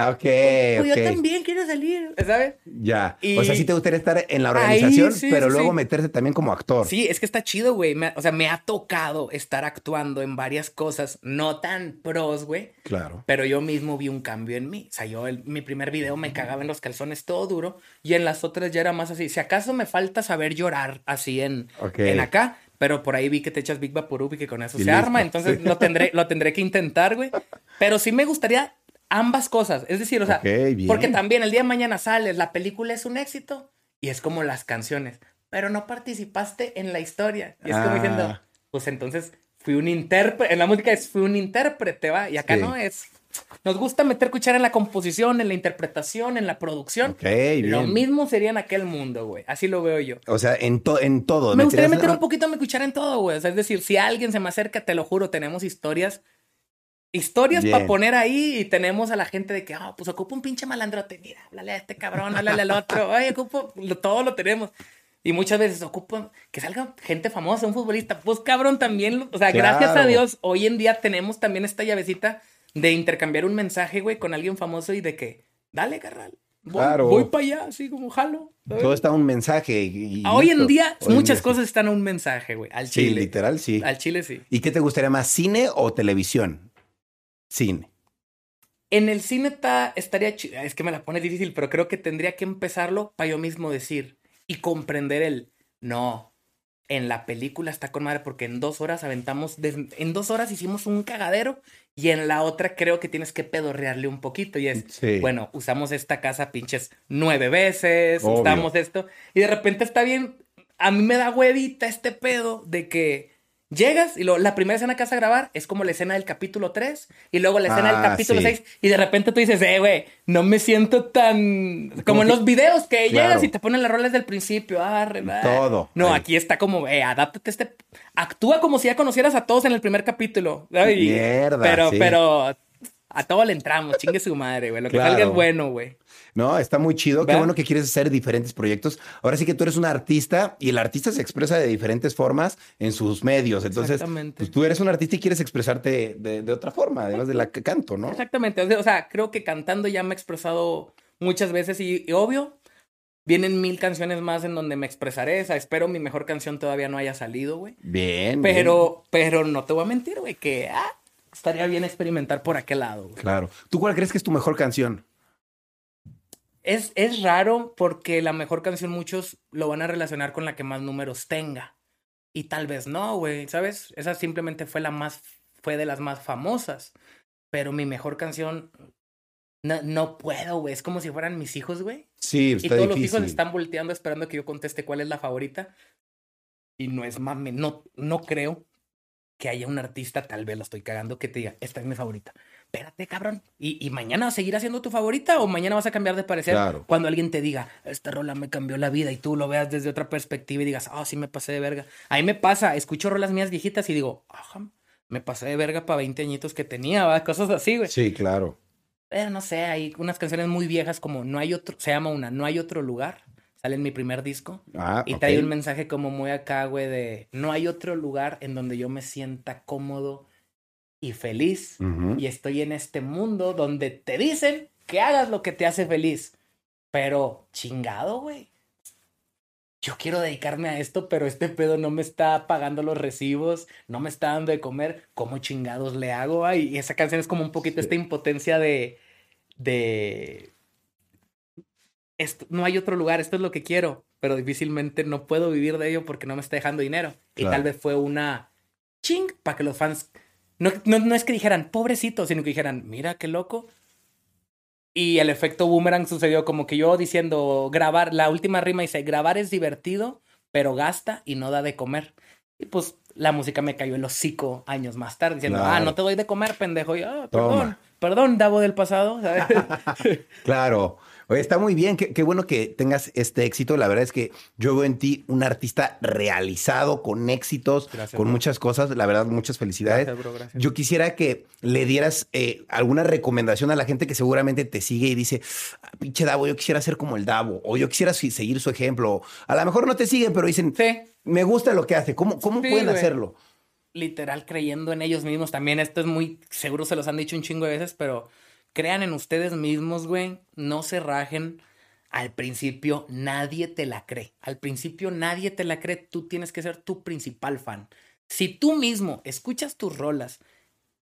Ah, Ok, pues yo ok. también quiero salir, ¿sabes? Ya. Y- O sea, sí te gustaría estar en la organización, sí, pero sí, luego sí. meterse también como actor. Sí, es que está chido, güey. Me- O sea, me ha tocado estar actuando en varias cosas no tan pros, güey. Claro. Pero yo mismo vi un cambio en mí. O sea, yo el- mi primer video me cagaba en los calzones todo duro y en las otras ya era más así. Si acaso me falta saber llorar así en, Ok. en acá, pero por ahí vi que te echas Big Vaporub y que con eso Y se listo. arma. Entonces Sí. lo, tendré, lo tendré que intentar, güey. Pero sí me gustaría ambas cosas. Es decir, o sea, porque también el día de mañana sales, la película es un éxito y es como las canciones, pero no participaste en la historia. Y es como diciendo, ah. pues entonces fui un intérprete, en la música es fui un intérprete, ¿va? Y acá no es. Nos gusta meter cuchara en la composición, en la interpretación, en la producción. Lo mismo sería en aquel mundo, güey. Así lo veo yo. O sea, en, en todo. Me gustaría meter un poquito mi cuchara en todo, güey. O sea, es decir, si alguien se me acerca, te lo juro, tenemos historias historias para poner ahí y tenemos a la gente de que, ah, pues ocupa un pinche malandrote, mira, háblale a este cabrón, háblale al otro, ay, ocupo, todo lo tenemos. Y muchas veces ocupan que salga gente famosa, un futbolista, pues cabrón también, o sea, gracias a Dios, hoy en día tenemos también esta llavecita de intercambiar un mensaje, güey, con alguien famoso y de que, dale, carnal. Voy, voy para allá, así como jalo. Todo está un mensaje. hoy en día, muchas cosas están en un mensaje, güey. Al chile. Sí, literal, sí. Al chile, sí. ¿Y qué te gustaría más, cine o televisión? Cine. En el cine está, estaría chido. Es que me la pone difícil, pero creo que tendría que empezarlo para yo mismo decir y comprender el no. En la película está con madre porque en dos horas aventamos, en dos horas hicimos un cagadero y en la otra creo que tienes que pedorrearle un poquito y es, bueno, usamos esta casa pinches nueve veces, usamos esto y de repente está bien, a mí me da huevita este pedo de que Llegas y lo, la primera escena que vas a grabar es como la escena del capítulo 3 y luego la escena del ah, capítulo 6 y de repente tú dices, eh, güey, no me siento tan... Como en los videos que llegas y te ponen las roles del principio, ah, Todo. No, aquí está como, eh, adáptate este... Actúa como si ya conocieras a todos en el primer capítulo. Mierda, Pero, pero a todo le entramos, chingue su madre, güey. Lo que salga es bueno, güey. No, está muy chido. Qué bueno que quieres hacer diferentes proyectos. Ahora sí que tú eres un artista y el artista se expresa de diferentes formas en sus medios. Entonces, pues, tú eres un artista y quieres expresarte de, otra forma, además de la que canto, ¿no? Exactamente. O sea, creo que cantando ya me he expresado muchas veces y, obvio, Vienen mil canciones más en donde me expresaré. O sea, espero mi mejor canción todavía no haya salido, güey. Bien. Pero, pero no te voy a mentir, güey, que ah, estaría bien experimentar por aquel lado. Güey. Claro. ¿Tú cuál crees que es tu mejor canción? Es, es raro porque la mejor canción muchos lo van a relacionar con la que más números tenga. Y tal vez no, güey, ¿sabes? Esa simplemente fue la más, fue de las más famosas. Pero mi mejor canción, no, no puedo, güey. Es como si fueran mis hijos, güey. Sí, está Y todos los hijos están volteando esperando que yo conteste cuál es la favorita. Y no es mame, no, no creo que haya un artista, tal vez lo estoy cagando, que te diga, esta es mi favorita espérate, cabrón. ¿Y, y mañana vas a seguir haciendo tu favorita o mañana vas a cambiar de parecer? Cuando alguien te diga, esta rola me cambió la vida y tú lo veas desde otra perspectiva y digas, ah, sí me pasé de verga. A mí me pasa, escucho rolas mías viejitas y digo, ajá, me pasé de verga para 20 añitos que tenía, cosas así, güey. Sí, claro. Pero no sé, hay unas canciones muy viejas como No hay otro, se llama una, No hay otro lugar. Sale en mi primer disco. Ah, y trae un mensaje como muy acá, güey, de no hay otro lugar en donde yo me sienta cómodo y feliz. Y estoy en este mundo donde te dicen que hagas lo que te hace feliz. Pero chingado, güey. Yo quiero dedicarme a esto, pero este pedo no me está pagando los recibos, no me está dando de comer. ¿Cómo chingados le hago? Y esa canción es como un poquito esta impotencia de. de. Esto, no hay otro lugar, esto es lo que quiero, pero difícilmente no puedo vivir de ello porque no me está dejando dinero. Y tal vez fue una ching para que los fans no, no, es que dijeran, pobrecito, sino que dijeran, mira qué loco. Y el efecto boomerang sucedió como que yo diciendo, grabar, la última rima dice, grabar es divertido, pero gasta y no da de comer. Y pues la música me cayó en los hocico años más tarde, diciendo, ah, no te doy de comer, pendejo. Y, ah, perdón, perdón, Davo del pasado. claro. Oye, está muy bien, qué, bueno que tengas este éxito. La verdad es que yo veo en ti un artista realizado, con éxitos, con muchas cosas. La verdad, muchas felicidades. Yo quisiera que le dieras eh, alguna recomendación a la gente que seguramente te sigue y dice, ah, pinche Davo, yo quisiera ser como el Davo, o yo quisiera seguir su ejemplo. A lo mejor no te siguen, pero dicen, me gusta lo que hace. ¿Cómo, cómo pueden hacerlo? Literal, creyendo en ellos mismos también. Esto es muy seguro, se los han dicho un chingo de veces, pero Crean en ustedes mismos, güey. No se rajen. Al principio nadie te la cree. Al principio nadie te la cree. Tú tienes que ser tu principal fan. Si tú mismo escuchas tus rolas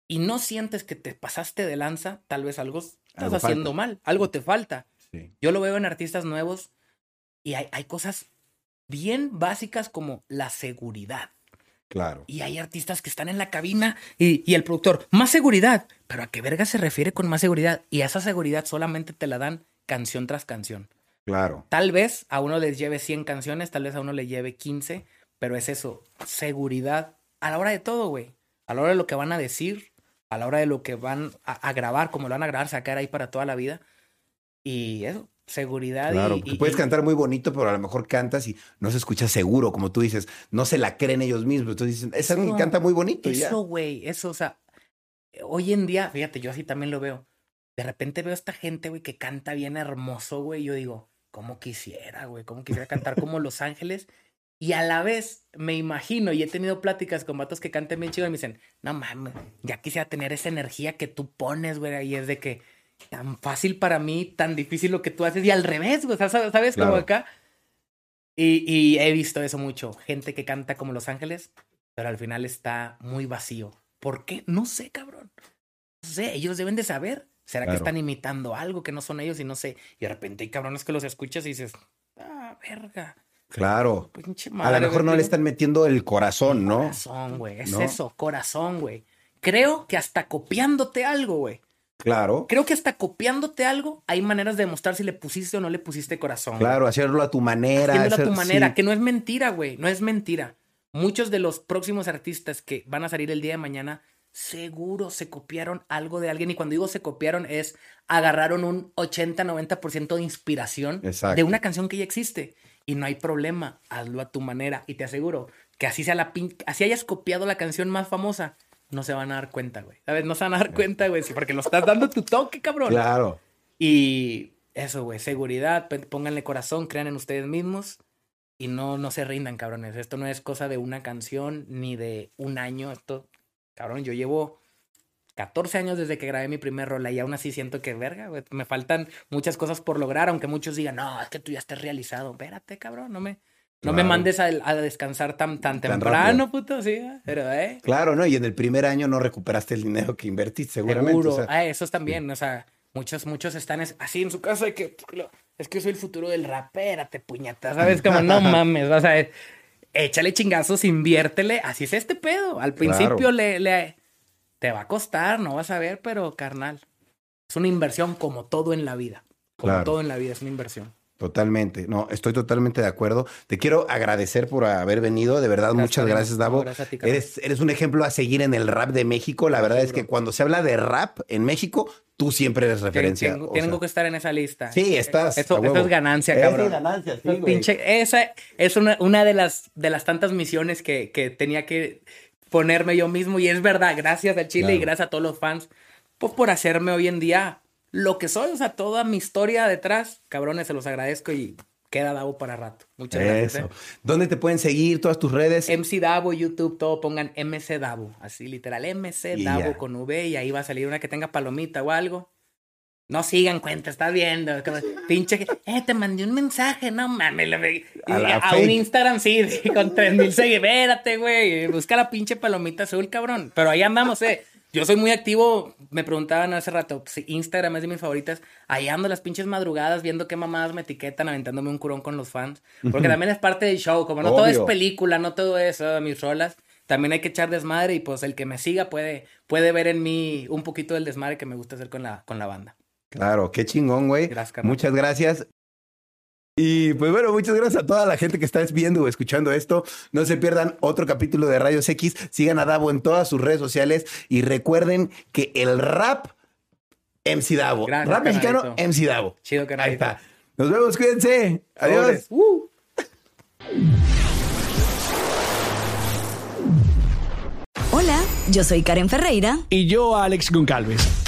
y no sientes que te pasaste de lanza, tal vez algo estás haciendo mal, algo te falta. Yo lo veo en artistas nuevos y hay, hay cosas bien básicas como la seguridad. Claro. Y hay artistas que están en la cabina y, y, el productor, más seguridad. Pero a qué verga se refiere con más seguridad? Y esa seguridad solamente te la dan canción tras canción. Claro. Tal vez a uno les lleve 100 canciones, tal vez a uno le lleve 15, pero es eso, seguridad a la hora de todo, güey. A la hora de lo que van a decir, a la hora de lo que van a, grabar, como lo van a grabar, sacar ahí para toda la vida. Y eso, seguridad. Claro, y, puedes cantar muy bonito, pero a lo mejor cantas y no se escucha seguro, como tú dices, no se la creen ellos mismos. Entonces dicen, es alguien que canta muy bonito. Eso, güey, eso, o sea, hoy en día, fíjate, yo así también lo veo. De repente veo a esta gente, güey, que canta bien hermoso, güey. Yo digo, ¿cómo quisiera, güey? ¿Cómo quisiera cantar como Los Ángeles? Y a la vez me imagino, y he tenido pláticas con vatos que canten bien chido y me dicen, no mames, ya quisiera tener esa energía que tú pones, güey. Y es de que tan fácil para mí, tan difícil lo que tú haces. Y al revés, güey, ¿sabes? Como acá. Y, y he visto eso mucho. Gente que canta como Los Ángeles, pero al final está muy vacío. ¿Por qué? No sé, cabrón. No sé, ellos deben de saber. ¿Será que están imitando algo que no son ellos y no sé? Y de repente hay cabrones que los escuchas y dices, ah, verga. Claro. a lo mejor no le están metiendo el corazón, ¿no? Corazón, güey. Es eso, corazón, güey. Creo que hasta copiándote algo, güey. Claro. Creo que hasta copiándote algo hay maneras de demostrar si le pusiste o no le pusiste corazón. Claro, hacerlo a tu manera. Hacerlo a tu manera, que no es mentira, güey. No es mentira. Muchos de los próximos artistas que van a salir el día de mañana seguro se copiaron algo de alguien. Y cuando digo se copiaron es agarraron un 80-90% de inspiración de una canción que ya existe y no hay problema, hazlo a tu manera y te aseguro que así sea la así hayas copiado la canción más famosa, no se van a dar cuenta, güey. ¿Sabes? No se van a dar cuenta, güey, porque lo estás dando tu toque, cabrón. Claro. Y eso, güey, seguridad, pónganle corazón, crean en ustedes mismos y no no se rindan, cabrones. Esto no es cosa de una canción ni de un año, esto cabrón, yo llevo 14 años desde que grabé mi primer rola y aún así siento que, verga, güey, me faltan muchas cosas por lograr, aunque muchos digan, no, es que tú ya estás realizado. Espérate, cabrón, no me, no me mandes a, descansar tan, tan, temprano, puto, sí, pero, eh. Claro, ¿no? Y en el primer año no recuperaste el dinero que invertiste, seguramente. Seguro, ah, eso es también, o sea, muchos, muchos están así en su casa de que, es que soy el futuro del rap, espérate, puñata, ¿sabes? Como, no mames, vas a ver, échale chingazos, inviértele, así es este pedo. Al principio le, le te va a costar, no vas a ver, pero carnal, es una inversión como todo en la vida. Como todo en la vida es una inversión. Totalmente, no, estoy totalmente de acuerdo. Te quiero agradecer por haber venido, de verdad, muchas gracias, Davo. eres, eres un ejemplo a seguir en el rap de México. La verdad es que cuando se habla de rap en México, tú siempre eres referencia. Tengo, que estar en esa lista. Sí, estás. Eso, es ganancia, cabrón. Es ganancia, sí, Pinche, esa es una, una de, las, de las tantas misiones que, que tenía que ponerme yo mismo. Y es verdad, gracias a Chile y gracias a todos los fans, pues por hacerme hoy en día lo que soy, o sea, toda mi historia detrás, cabrones, se los agradezco y queda Davo para rato. Muchas gracias. ¿eh? ¿Dónde te pueden seguir todas tus redes? MC Davo, YouTube, todo pongan MC Davo, así literal, MC Davo con V y ahí va a salir una que tenga palomita o algo. No sigan cuenta, está viendo. pinche, eh, te mandé un mensaje, no mames. A, un Instagram, sí, con 3000 seguidores. Espérate, güey. Busca la pinche palomita azul, cabrón. Pero ahí andamos, eh. Yo soy muy activo. Me preguntaban hace rato, si Instagram es de mis favoritas. Ahí ando las pinches madrugadas viendo qué mamadas me etiquetan, aventándome un curón con los fans. Porque también es parte del show. Como no todo es película, no todo eso, mis rolas. También hay que echar desmadre y pues el que me siga puede, puede ver en mí un poquito del desmadre que me gusta hacer con la, con la banda. Claro, qué chingón, güey. Muchas gracias. Y pues bueno, muchas gracias a toda la gente que está viendo o escuchando esto. No se pierdan otro capítulo de Rayos X. Sigan a Davo en todas sus redes sociales y recuerden que el rap MC Davo. rap mexicano MC Davo. Chido que Ahí está. Nos vemos, cuídense. Adiós. Uh. Hola, yo soy Karen Ferreira. Y yo, Alex Goncalves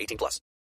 18 plus.